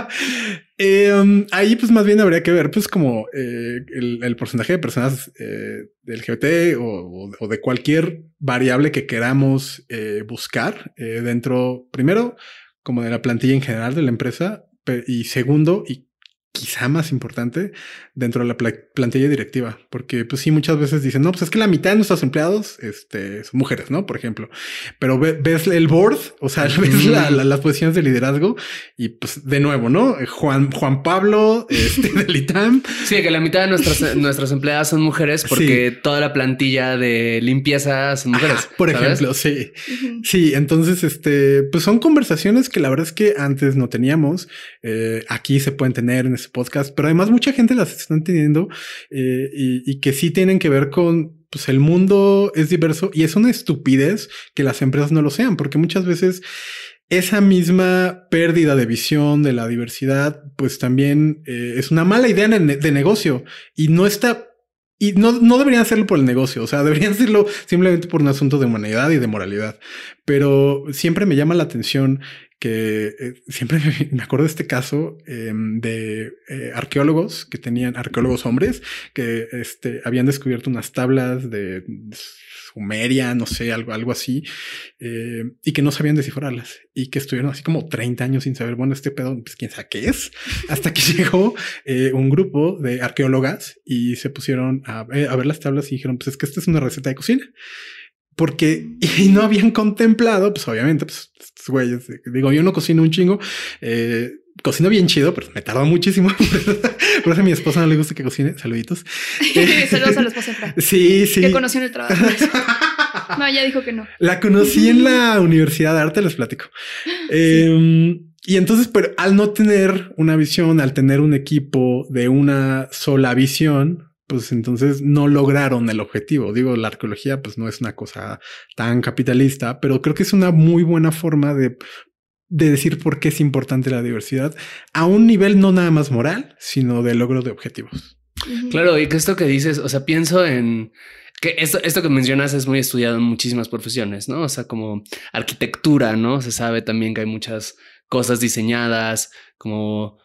eh, um, ahí pues más bien habría que ver pues como eh, el, el, porcentaje de personas eh, del LGBT o, o, de cualquier variable que queramos eh, buscar eh, dentro, primero, como de la plantilla en general de la empresa, y segundo, y quizá más importante dentro de la plantilla directiva, porque pues sí, muchas veces dicen, no, pues es que la mitad de nuestros empleados este, son mujeres, ¿no? Por ejemplo, pero ves el board, o sea, ves las posiciones de liderazgo y pues de nuevo, ¿no? Juan, Juan Pablo este, del ITAM. Sí, que la mitad de nuestras, nuestras empleadas son mujeres porque toda la plantilla de limpieza son mujeres. por ejemplo, sí. Sí, entonces, este, pues son conversaciones que la verdad es que antes no teníamos. Eh, aquí se pueden tener en podcast, pero además mucha gente las están teniendo eh, y, que sí tienen que ver con pues el mundo es diverso y es una estupidez que las empresas no lo sean, porque muchas veces esa misma pérdida de visión de la diversidad, pues también eh, es una mala idea de negocio y no está y no, no deberían hacerlo por el negocio, o sea, deberían hacerlo simplemente por un asunto de humanidad y de moralidad. Pero siempre me llama la atención que eh, siempre me, acuerdo de este caso em, de eh, arqueólogos que tenían, arqueólogos hombres, que este, habían descubierto unas tablas de Sumeria, no sé, algo, algo así, eh, y que no sabían descifrarlas y que estuvieron así como 30 años sin saber, bueno, este pedo, pues quién sabe qué es, hasta que llegó un grupo de arqueólogas y se pusieron a, ver las tablas y dijeron, pues es que esta es una receta de cocina porque y no habían contemplado, pues obviamente, pues güeyes, digo, yo no cocino un chingo, eh, cocino bien chido, pero me tardó muchísimo. Por eso a mi esposa no le gusta que cocine. Saluditos. Saludos a la esposa Sí, sí. Que conoció en el trabajo. no, ella dijo que no. La conocí en la Universidad de Arte, les platico. Em, y entonces, pero al no tener una visión, al tener un equipo de una sola visión, pues entonces no lograron el objetivo. Digo, la arqueología pues no es una cosa tan capitalista, pero creo que es una muy buena forma de, de decir por qué es importante la diversidad a un nivel no nada más moral, sino de logro de objetivos. Claro, y que esto que dices, o sea, pienso en que esto, esto que mencionas es muy estudiado en muchísimas profesiones, ¿no? O sea, como arquitectura, ¿no? Se sabe también que hay muchas cosas diseñadas como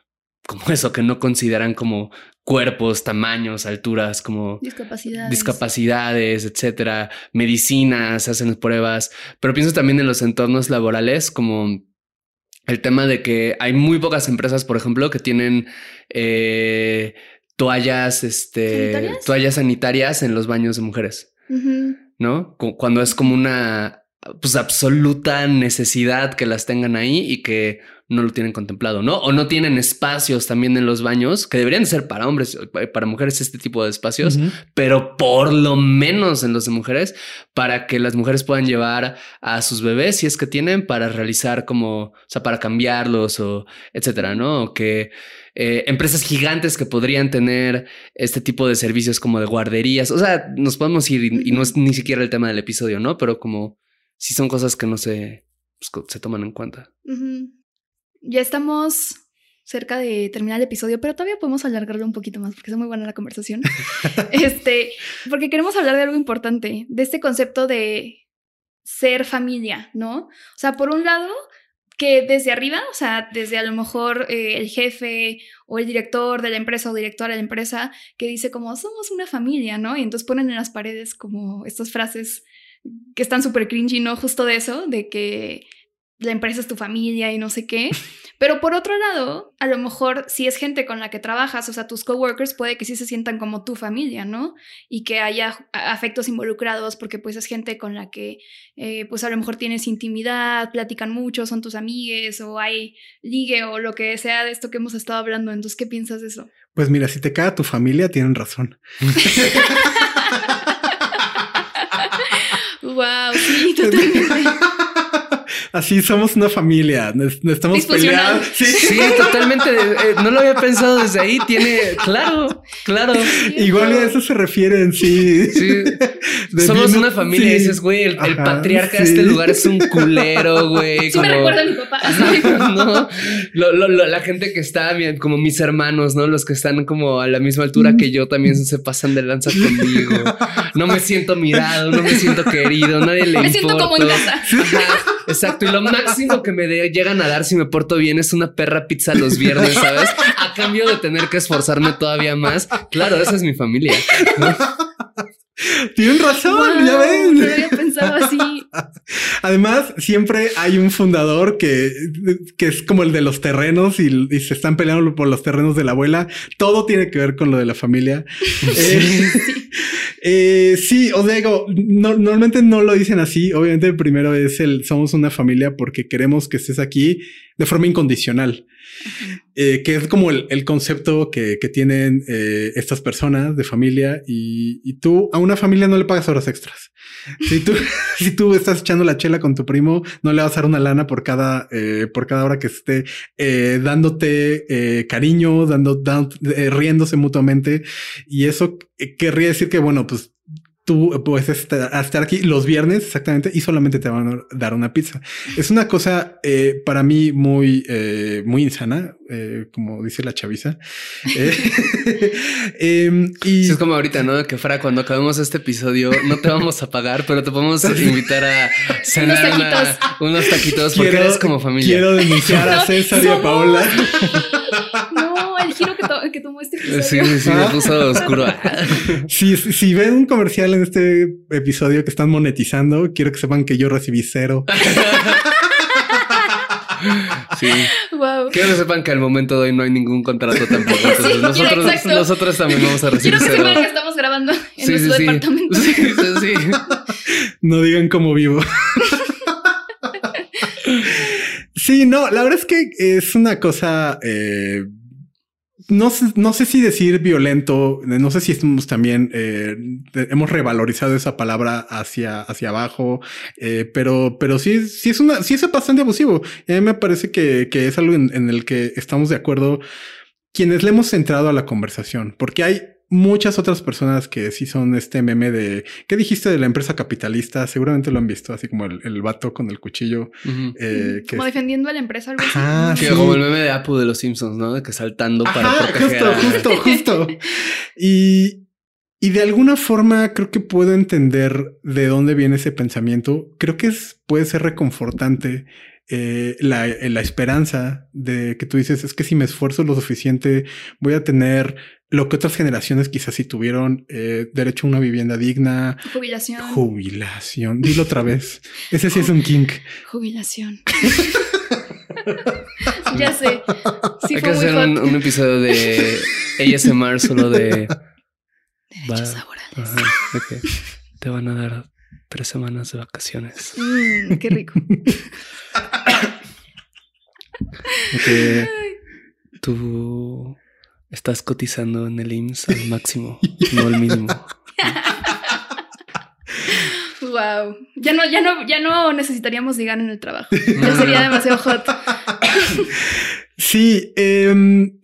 como eso que no consideran como cuerpos, tamaños, alturas, como discapacidades, discapacidades etcétera, medicinas, hacen pruebas, pero pienso también en los entornos laborales como el tema de que hay muy pocas empresas, por ejemplo, que tienen eh, toallas, este, toallas sanitarias en los baños de mujeres, ¿no? Cuando es como una pues absoluta necesidad que las tengan ahí y que no lo tienen contemplado, ¿no? O no tienen espacios también en los baños, que deberían ser para hombres, para mujeres este tipo de espacios, pero por lo menos en los de mujeres, para que las mujeres puedan llevar a sus bebés, si es que tienen, para realizar como, o sea, para cambiarlos o etcétera, ¿no? O que eh, empresas gigantes que podrían tener este tipo de servicios como de guarderías, o sea, nos podemos ir y, no es ni siquiera el tema del episodio, ¿no? Pero como si son cosas que no se, pues, se toman en cuenta. Ya estamos cerca de terminar el episodio, pero todavía podemos alargarlo un poquito más porque es muy buena la conversación. este, porque queremos hablar de algo importante, de este concepto de ser familia, ¿no? O sea, por un lado, que desde arriba, o sea, desde a lo mejor eh, el jefe o el director de la empresa o directora de la empresa, que dice como somos una familia, ¿no? Y entonces ponen en las paredes como estas frases que están súper cringy, ¿no? Justo de eso, de que la empresa es tu familia y no sé qué. Pero por otro lado, a lo mejor si es gente con la que trabajas, o sea, tus coworkers puede que sí se sientan como tu familia, ¿no? Y que haya afectos involucrados porque pues es gente con la que eh, pues a lo mejor tienes intimidad, platican mucho, son tus amigues o hay ligue o lo que sea de esto que hemos estado hablando. Entonces, ¿qué piensas de eso? Pues mira, si te caga tu familia, tienen razón. wow, sí, totalmente. Así somos una familia, estamos peleados. Sí, sí totalmente. Eh, no lo había pensado desde ahí. Tiene, claro, claro. Igual a eso se refiere en sí. Sí. Somos una familia. Y dices, güey, el, patriarca de este lugar es un culero, güey. Sí me recuerda a mi papá. no, la gente que está como mis hermanos, ¿no? Los que están como a la misma altura que yo también se pasan de lanza conmigo. No me siento mirado, no me siento querido, nadie le Me siento como en casa. exacto. Y lo máximo que me llegan a dar si me porto bien es una perra pizza los viernes, ¿sabes? A cambio de tener que esforzarme todavía más. Claro, esa es mi familia. Tienen razón, ya ven. No había pensado así. Además, siempre hay un fundador que, que es como el de los terrenos y, se están peleando por los terrenos de la abuela. Todo tiene que ver con lo de la familia. Eh, eh, sí, os digo, normalmente no lo dicen así. Obviamente, el primero es el somos una familia porque queremos que estés aquí de forma incondicional. Eh, que es como el, concepto que, tienen eh, estas personas de familia y, tú a una familia no le pagas horas extras. Si tú, si tú estás echando la chela con tu primo, no le vas a dar una lana por cada, eh, por cada hora que esté dándote cariño, dando, riéndose mutuamente. Y eso querría decir que, bueno, pues tú puedes estar aquí los viernes exactamente y solamente te van a dar una pizza. Es una cosa eh, para mí muy, eh, muy insana, eh, como dice la chaviza. Em, y es como ahorita, ¿no? Que fuera cuando acabemos este episodio, no te vamos a pagar, pero te podemos invitar a cenar unos taquitos, porque eres como familia. Quiero denunciar a César y a Paola. Que, tomó este episodio. Sí, sí, me puso oscuro. si, si ven un comercial en este episodio que están monetizando, quiero que sepan que yo recibí cero. Sí. Quiero que sepan que al momento de hoy no hay ningún contrato tampoco. Entonces nosotros, nosotros también vamos a recibir Quiero que sepan que estamos grabando en nuestro departamento. Sí, sí, No digan cómo vivo. sí, no, la verdad es que es una cosa eh, no, no sé si decir violento, no sé si estamos también, eh, hemos revalorizado esa palabra hacia, hacia abajo, eh, pero, pero sí, sí es una, sí es bastante abusivo. A mí me parece que, que es algo en, en, el que estamos de acuerdo quienes le hemos centrado a la conversación, porque hay muchas otras personas que sí son este meme de ¿qué dijiste de la empresa capitalista? Seguramente lo han visto, así como el, el vato con el cuchillo. Eh, como defendiendo a la empresa, algo así. Como el meme de Apu de los Simpsons, ¿no? De que saltando para proteger Justo, justo, justo. y, y de alguna forma creo que puedo entender de dónde viene ese pensamiento. Creo que es, puede ser reconfortante eh, la, la, esperanza de que tú dices es que si me esfuerzo lo suficiente voy a tener lo que otras generaciones quizás sí tuvieron eh, derecho a una vivienda digna. Jubilación. Jubilación. Dilo otra vez. Ese sí es un kink. Jubilación. ya sé. Sí Hay que hacer un, episodio de ASMR solo de derechos laborales. Te van a dar tres semanas de vacaciones. Mm, qué rico. que tú Estás cotizando en el IMSS al máximo, no al mínimo. Wow. Ya no, ya no, ya no necesitaríamos ligar en el trabajo. Ya sería demasiado hot. Sí. Em,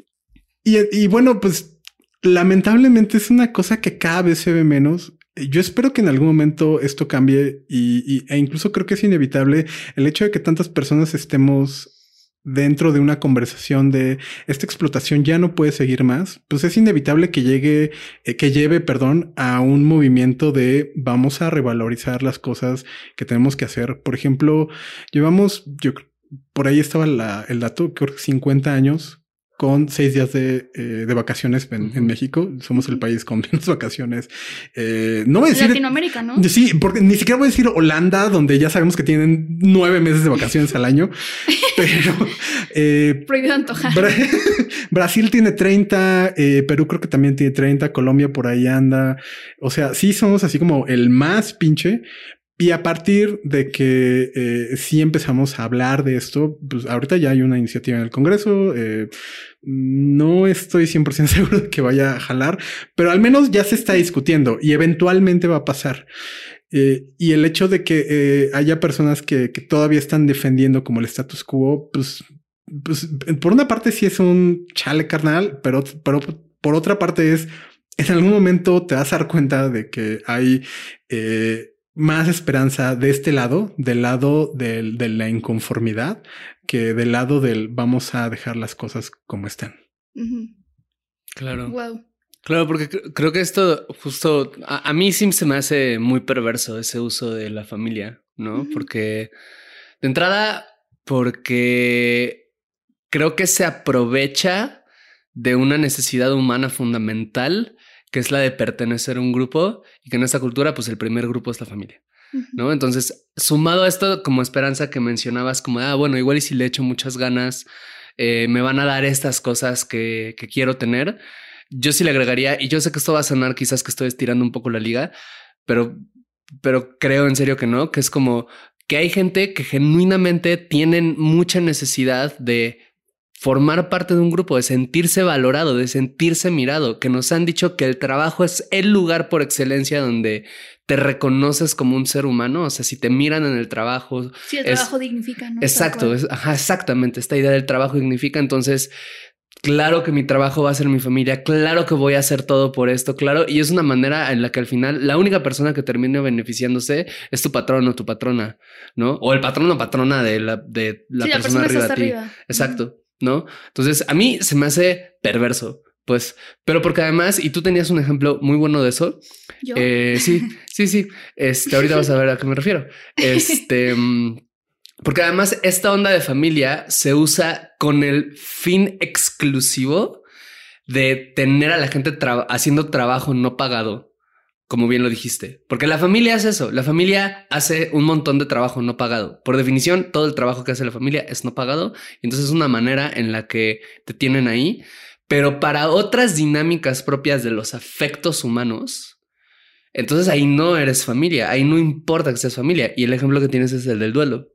y, bueno, pues lamentablemente es una cosa que cada vez se ve menos. Yo espero que en algún momento esto cambie y, e incluso creo que es inevitable el hecho de que tantas personas estemos dentro de una conversación de esta explotación ya no puede seguir más, pues es inevitable que llegue, eh, que lleve, perdón, a un movimiento de vamos a revalorizar las cosas que tenemos que hacer. Por ejemplo, llevamos, yo por ahí estaba el dato, creo que 50 años con seis días de, eh, de vacaciones en, en, México. Somos el país con menos vacaciones. Eh, no voy a decir. Latinoamérica, ¿no? Sí, porque ni siquiera voy a decir Holanda, donde ya sabemos que tienen nueve meses de vacaciones al año. Pero. Eh, Prohibido antojar. Bra Brasil tiene 30, eh, Perú creo que también tiene 30, Colombia por ahí anda. O sea, sí somos así como el más pinche, y a partir de que eh, sí empezamos a hablar de esto, pues ahorita ya hay una iniciativa en el Congreso. Eh, no estoy 100% seguro de que vaya a jalar, pero al menos ya se está discutiendo y eventualmente va a pasar. Eh, y el hecho de que haya personas que, que, todavía están defendiendo como el status quo, pues, pues por una parte sí es un chale carnal, pero, pero por otra parte es en algún momento te vas a dar cuenta de que hay más esperanza de este lado, del lado del, de la inconformidad, que del lado del vamos a dejar las cosas como están. Uh -huh. Claro. Wow. Claro, porque creo que esto justo a, a, mí sí se me hace muy perverso ese uso de la familia, ¿no? Uh -huh. Porque de entrada, porque creo que se aprovecha de una necesidad humana fundamental que es la de pertenecer a un grupo y que en esta cultura, pues el primer grupo es la familia. ¿No? Entonces, sumado a esto como esperanza que mencionabas, como, ah, bueno, igual y si le echo muchas ganas, eh, me van a dar estas cosas que, que, quiero tener. Yo sí le agregaría, y yo sé que esto va a sonar quizás que estoy estirando un poco la liga, pero, pero creo en serio que no, que es como que hay gente que genuinamente tienen mucha necesidad de formar parte de un grupo, de sentirse valorado, de sentirse mirado, que nos han dicho que el trabajo es el lugar por excelencia donde te reconoces como un ser humano, o sea, si te miran en el trabajo. Sí, el es, trabajo dignifica, ¿no? Exacto, es, ajá, exactamente, esta idea del trabajo dignifica, entonces... Claro que mi trabajo va a ser mi familia, claro que voy a hacer todo por esto, claro, y es una manera en la que al final la única persona que termine beneficiándose es tu patrón o tu patrona, ¿no? O el patrón o patrona de la, de la, sí, persona, la persona arriba de ti. Arriba. Exacto. ¿No? Entonces, a mí se me hace perverso, pues, pero porque además, y tú tenías un ejemplo muy bueno de eso. ¿Yo? Eh, sí, sí, sí. Este, ahorita vas a ver a qué me refiero. Este, porque además esta onda de familia se usa con el fin exclusivo de tener a la gente tra haciendo trabajo no pagado como bien lo dijiste, porque la familia hace eso, la familia hace un montón de trabajo no pagado. Por definición, todo el trabajo que hace la familia es no pagado, entonces es una manera en la que te tienen ahí, pero para otras dinámicas propias de los afectos humanos, entonces ahí no eres familia, ahí no importa que seas familia, y el ejemplo que tienes es el del duelo.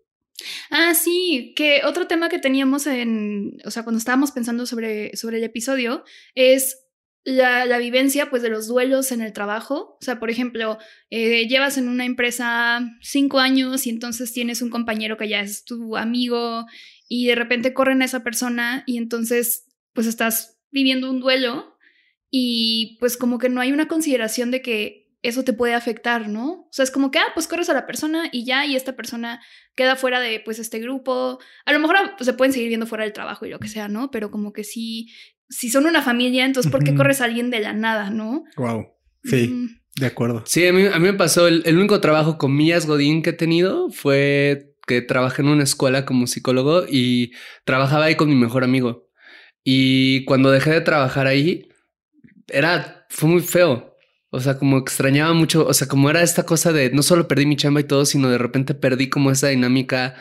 Ah, sí, que otro tema que teníamos en, o sea, cuando estábamos pensando sobre, sobre el episodio es la, vivencia pues de los duelos en el trabajo. O sea, por ejemplo, eh, llevas en una empresa cinco años y entonces tienes un compañero que ya es tu amigo y de repente corren a esa persona y entonces pues estás viviendo un duelo y pues como que no hay una consideración de que eso te puede afectar, ¿no? O sea, es como que, ah, pues corres a la persona y ya, y esta persona queda fuera de, pues, este grupo. A lo mejor pues, se pueden seguir viendo fuera del trabajo y lo que sea, ¿no? Pero como que sí, si son una familia, entonces ¿por qué corres a alguien de la nada, no? Wow. Sí, mm. de acuerdo. Sí, a mí, a mí me pasó el, el, único trabajo con Mías Godín que he tenido fue que trabajé en una escuela como psicólogo y trabajaba ahí con mi mejor amigo. Y cuando dejé de trabajar ahí, era, fue muy feo. O sea, como extrañaba mucho, o sea, como era esta cosa de no solo perdí mi chamba y todo, sino de repente perdí como esa dinámica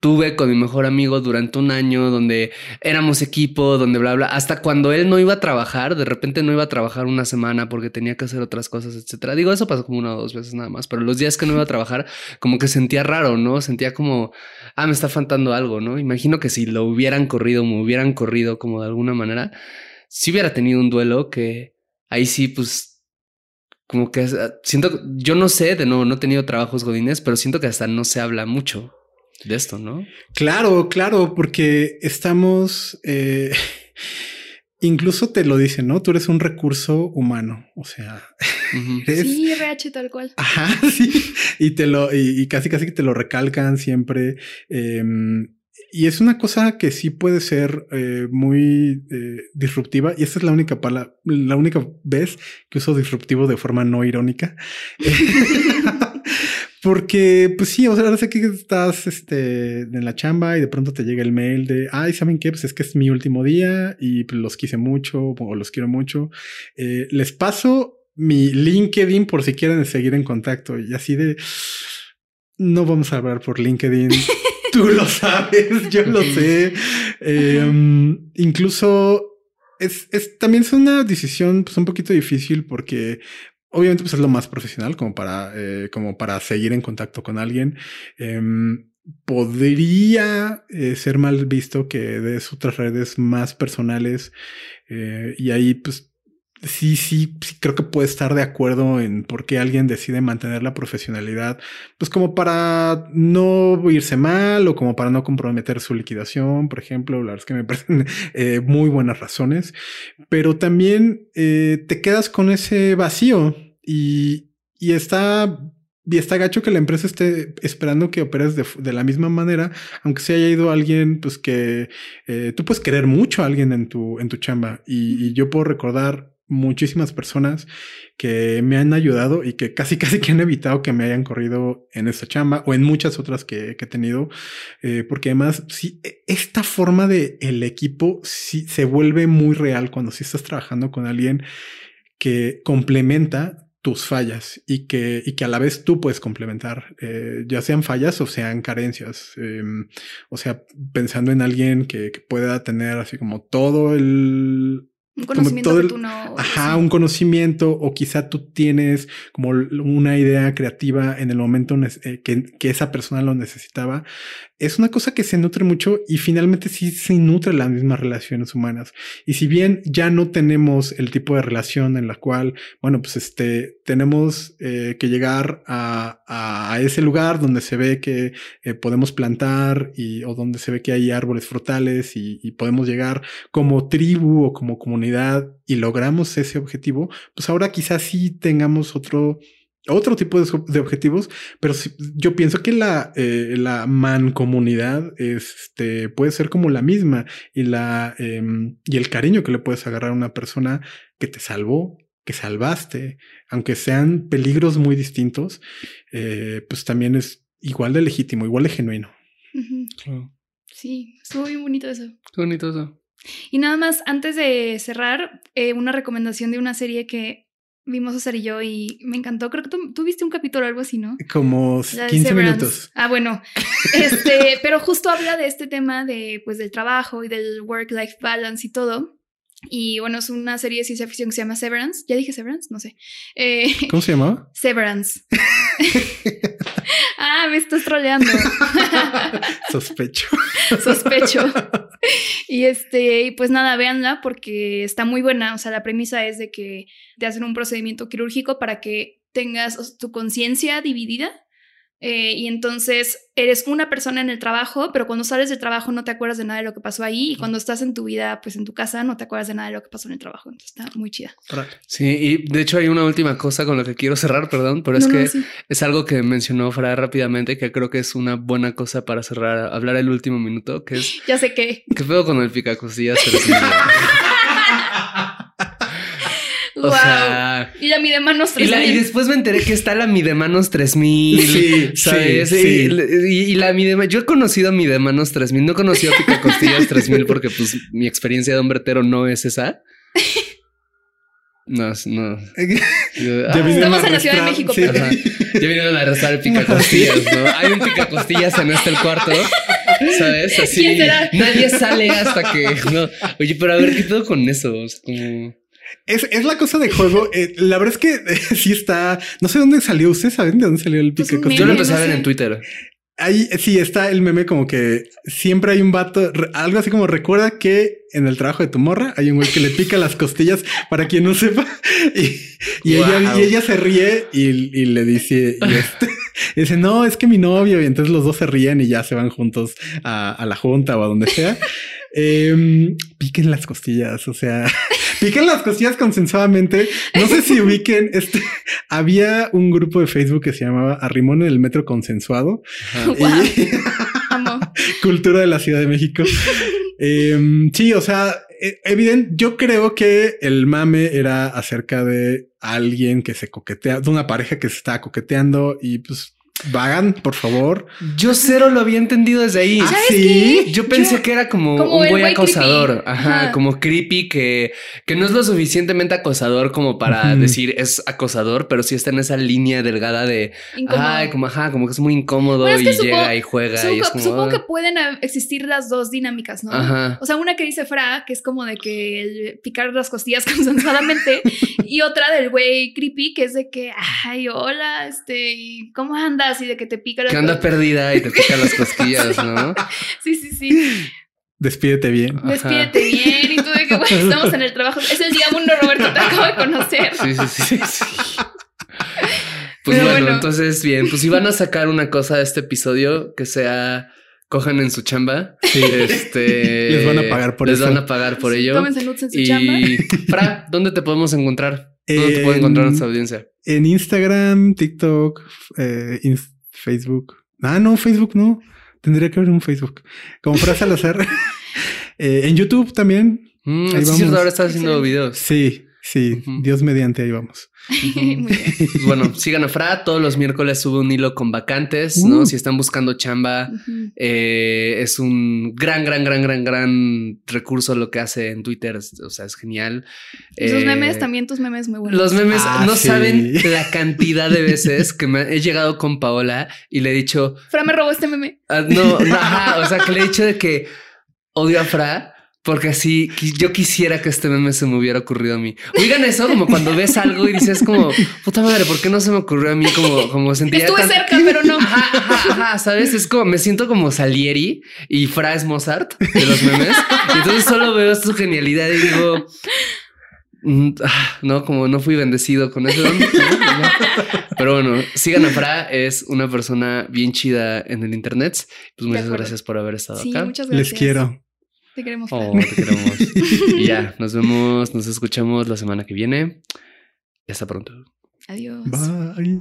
tuve con mi mejor amigo durante un año donde éramos equipo, donde bla, bla, hasta cuando él no iba a trabajar, de repente no iba a trabajar una semana porque tenía que hacer otras cosas, etcétera. Digo, eso pasó como una o dos veces nada más, pero los días que no iba a trabajar, como que sentía raro, ¿no? Sentía como, ah, me está faltando algo, ¿no? Imagino que si lo hubieran corrido, me hubieran corrido como de alguna manera, si hubiera tenido un duelo que ahí sí, pues como que siento, yo no sé, de nuevo, no he tenido trabajos godines, pero siento que hasta no se habla mucho de esto, ¿no? Claro, claro, porque estamos, eh, incluso te lo dicen, ¿no? Tú eres un recurso humano, o sea, uh -huh. eres... sí, RH tal cual. Ajá, sí, y te lo, y, y casi casi que te lo recalcan siempre. Eh, y es una cosa que sí puede ser eh, muy eh, disruptiva. Y esta es la única palabra, la única vez que uso disruptivo de forma no irónica. Porque, pues sí, o sea, ahora sé que estás este, en la chamba y de pronto te llega el mail de, ay, ¿saben qué? Pues es que es mi último día y pues, los quise mucho o los quiero mucho. Eh, les paso mi LinkedIn por si quieren seguir en contacto y así de, no vamos a hablar por LinkedIn. Tú lo sabes, yo lo sé. Em, incluso es, es, también es una decisión pues, un poquito difícil porque obviamente pues, es lo más profesional como para, eh, como para seguir en contacto con alguien. Em, podría eh, ser mal visto que des otras redes más personales eh, y ahí pues sí, sí, sí creo que puede estar de acuerdo en por qué alguien decide mantener la profesionalidad, pues como para no irse mal o como para no comprometer su liquidación, por ejemplo, la verdad es que me parecen eh, muy buenas razones, pero también eh, te quedas con ese vacío y, y está y está gacho que la empresa esté esperando que operes de, la misma manera, aunque se haya ido alguien, pues que eh, tú puedes querer mucho a alguien en tu, en tu chamba. y, yo puedo recordar muchísimas personas que me han ayudado y que casi casi que han evitado que me hayan corrido en esta chamba o en muchas otras que, he tenido, eh, porque además sí, e, esta forma de el equipo sí se vuelve muy real cuando sí estás trabajando con alguien que complementa tus fallas y que, y que a la vez tú puedes complementar, eh, ya sean fallas o sean carencias. Em, o sea, pensando en alguien que, que, pueda tener así como todo el un conocimiento que tú no. Ajá, un conocimiento, o quizá tú tienes como una idea creativa en el momento eh, que, que, esa persona lo necesitaba es una cosa que se nutre mucho y finalmente sí se nutre las mismas relaciones humanas. Y si bien ya no tenemos el tipo de relación en la cual, bueno, pues este, tenemos eh, que llegar a, a, ese lugar donde se ve que eh, podemos plantar y, o donde se ve que hay árboles frutales y, y podemos llegar como tribu o como comunidad y logramos ese objetivo, pues ahora quizás sí tengamos otro otro tipo de, objetivos, pero yo pienso que la, eh, la mancomunidad este, puede ser como la misma y, la, em, y el cariño que le puedes agarrar a una persona que te salvó, que salvaste, aunque sean peligros muy distintos, eh, pues también es igual de legítimo, igual de genuino. Sí, estuvo bien bonito eso. Qué bonito eso. Y nada más, antes de cerrar, eh, una recomendación de una serie que vimos a César y yo y me encantó. Creo que tú, viste un capítulo o algo así, ¿no? Como 15 minutos. Ah, bueno. Este, pero justo habla de este tema de, pues, del trabajo y del work-life balance y todo. Y bueno, es una serie de ciencia ficción que se llama Severance. ¿Ya dije Severance? No sé. Eh, ¿Cómo se llamaba? Severance. ah, me estás troleando. Sospecho. Sospecho. Y este, y pues nada, véanla porque está muy buena. O sea, la premisa es de que te hacen un procedimiento quirúrgico para que tengas tu conciencia dividida eh, y entonces eres una persona en el trabajo, pero cuando sales del trabajo no te acuerdas de nada de lo que pasó ahí. Y cuando estás en tu vida, pues en tu casa, no te acuerdas de nada de lo que pasó en el trabajo. Entonces está muy chida. Sí, y de hecho hay una última cosa con la que quiero cerrar, perdón, pero es que es algo que mencionó Fra rápidamente, que creo que es una buena cosa para cerrar, hablar el último minuto, que es... Ya sé qué. ¿Qué pedo con el picacosillas? O sea, y la Midemanos 3000. Y, después me enteré que está la Midemanos 3000. Sí, ¿sabes? Sí, Y, la Midemanos. Yo he conocido a Midemanos 3000. No he conocido a Picacostillas 3000 porque, pues, mi experiencia de hombretero no es esa. No, no. Estamos en la Ciudad de México, pero. Ya vinieron a arrestar el picacostillas, ¿no? Hay un picacostillas en este el cuarto. ¿Sabes? Así. Nadie sale hasta que. No. Oye, pero a ver, ¿qué pedo con eso? O sea, como. Es, es, la cosa de juego. Eh, la verdad es que eh, sí está. No sé dónde salió. ¿Ustedes saben de dónde salió el pues pique? Yo lo empecé a ver en Twitter. Ahí sí está el meme como que siempre hay un vato, algo así como recuerda que en el trabajo de tu morra hay un güey que le pica las costillas para quien no sepa y, ella, y ella, se ríe y, le dice, y este, dice, no, es que mi novio y entonces los dos se ríen y ya se van juntos a, a la junta o a donde sea. Eh, piquen las costillas, o sea, piquen las costillas consensuadamente. No sé si ubiquen este. Había un grupo de Facebook que se llamaba Arrimón en el Metro Consensuado. Cultura de la Ciudad de México. Em, sí, o sea, evidente, yo creo que el mame era acerca de alguien que se coquetea, de una pareja que se estaba coqueteando y pues Vagan, por favor. Yo cero lo había entendido desde ahí. ¿Sabes sí? qué? Yo pensé que era como, como un güey acosador, creepy. ajá, Ajá. como creepy que, que no es lo suficientemente acosador como para decir es acosador, pero sí está en esa línea delgada de, Incómodo. ay, como ajá, como que es muy incómodo Bueno, es y supongo- llega y juega y es Supongo, como, supongo que ah, pueden existir las dos dinámicas, ¿no? Ajá. O sea, una que dice Fra, que es como de que el picar las costillas consensuadamente, y otra del güey creepy, que es de que, ay, hola, este, y ¿cómo andas? Y de que te pica que anda perdida y te pica las costillas, ¿no? Sí, sí, sí. Despídete bien. Ajá. Despídete bien. Y tú de que, güey, estamos en el trabajo. Es el día uno, Roberto, te acabo de conocer. Sí, sí, sí, sí. Pues bueno, bueno. entonces bien, pues si van a sacar una cosa de este episodio que sea cojan en su chamba, Sí. este Les van a pagar por les eso. van a pagar por Sí, ello. Tómense en su chamba. Y Fra, ¿dónde te podemos encontrar? ¿Dónde te puede En- encontrar nuestra audiencia? En Instagram, TikTok, eh, Ins- Facebook. Ah, no, Facebook no. Tendría que haber un Facebook. Como Fra Salazar. Eh, en YouTube también. Mm, Ahí sí, vamos. cierto, ahora estás haciendo videos. Sí, sí. Dios mediante, ahí vamos. Muy bien. Pues bueno, sigan a Fra. Todos los miércoles sube un hilo con vacantes, ¿no? Uh. Si están buscando chamba, eh, es un gran, gran, gran, gran, gran recurso lo que hace en Twitter. O sea, es genial. Y sus Eh, memes, también tus memes muy buenos. Los memes Ah, no sí. saben la cantidad de veces que me he llegado con Paola y le he dicho, Fra me robó este meme. ah, no, no, ajá, o sea, que le he dicho de que odio a Fra. Porque así yo quisiera que este meme se me hubiera ocurrido a mí. Oigan eso, como cuando ves algo y dices como puta madre, ¿por qué no se me ocurrió a mí? Como, como sentía Estuve tan- cerca, pero no. Ajá, ajá, ajá, ¿sabes? Es como, me siento como Salieri y Fra es Mozart de los memes. Y entonces solo veo su genialidad y digo, mm, ah, no, como no fui bendecido con. ¿no? Pero bueno, sigan a Fra, es una persona bien chida en el internet. Pues muchas gracias por haber estado Sí, acá. muchas gracias. Les quiero. Te queremos. Oh, te queremos. Y ya, nos vemos, nos escuchamos la semana que viene. Y hasta pronto. Adiós. Bye.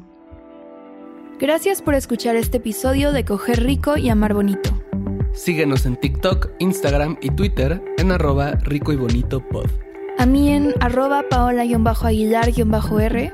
Gracias por escuchar este episodio de Coger Rico y Amar Bonito. Síguenos en TikTok, Instagram y Twitter en arroba rico y bonito pod. A mí en arroba paola-aguilar-r.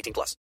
18 plus.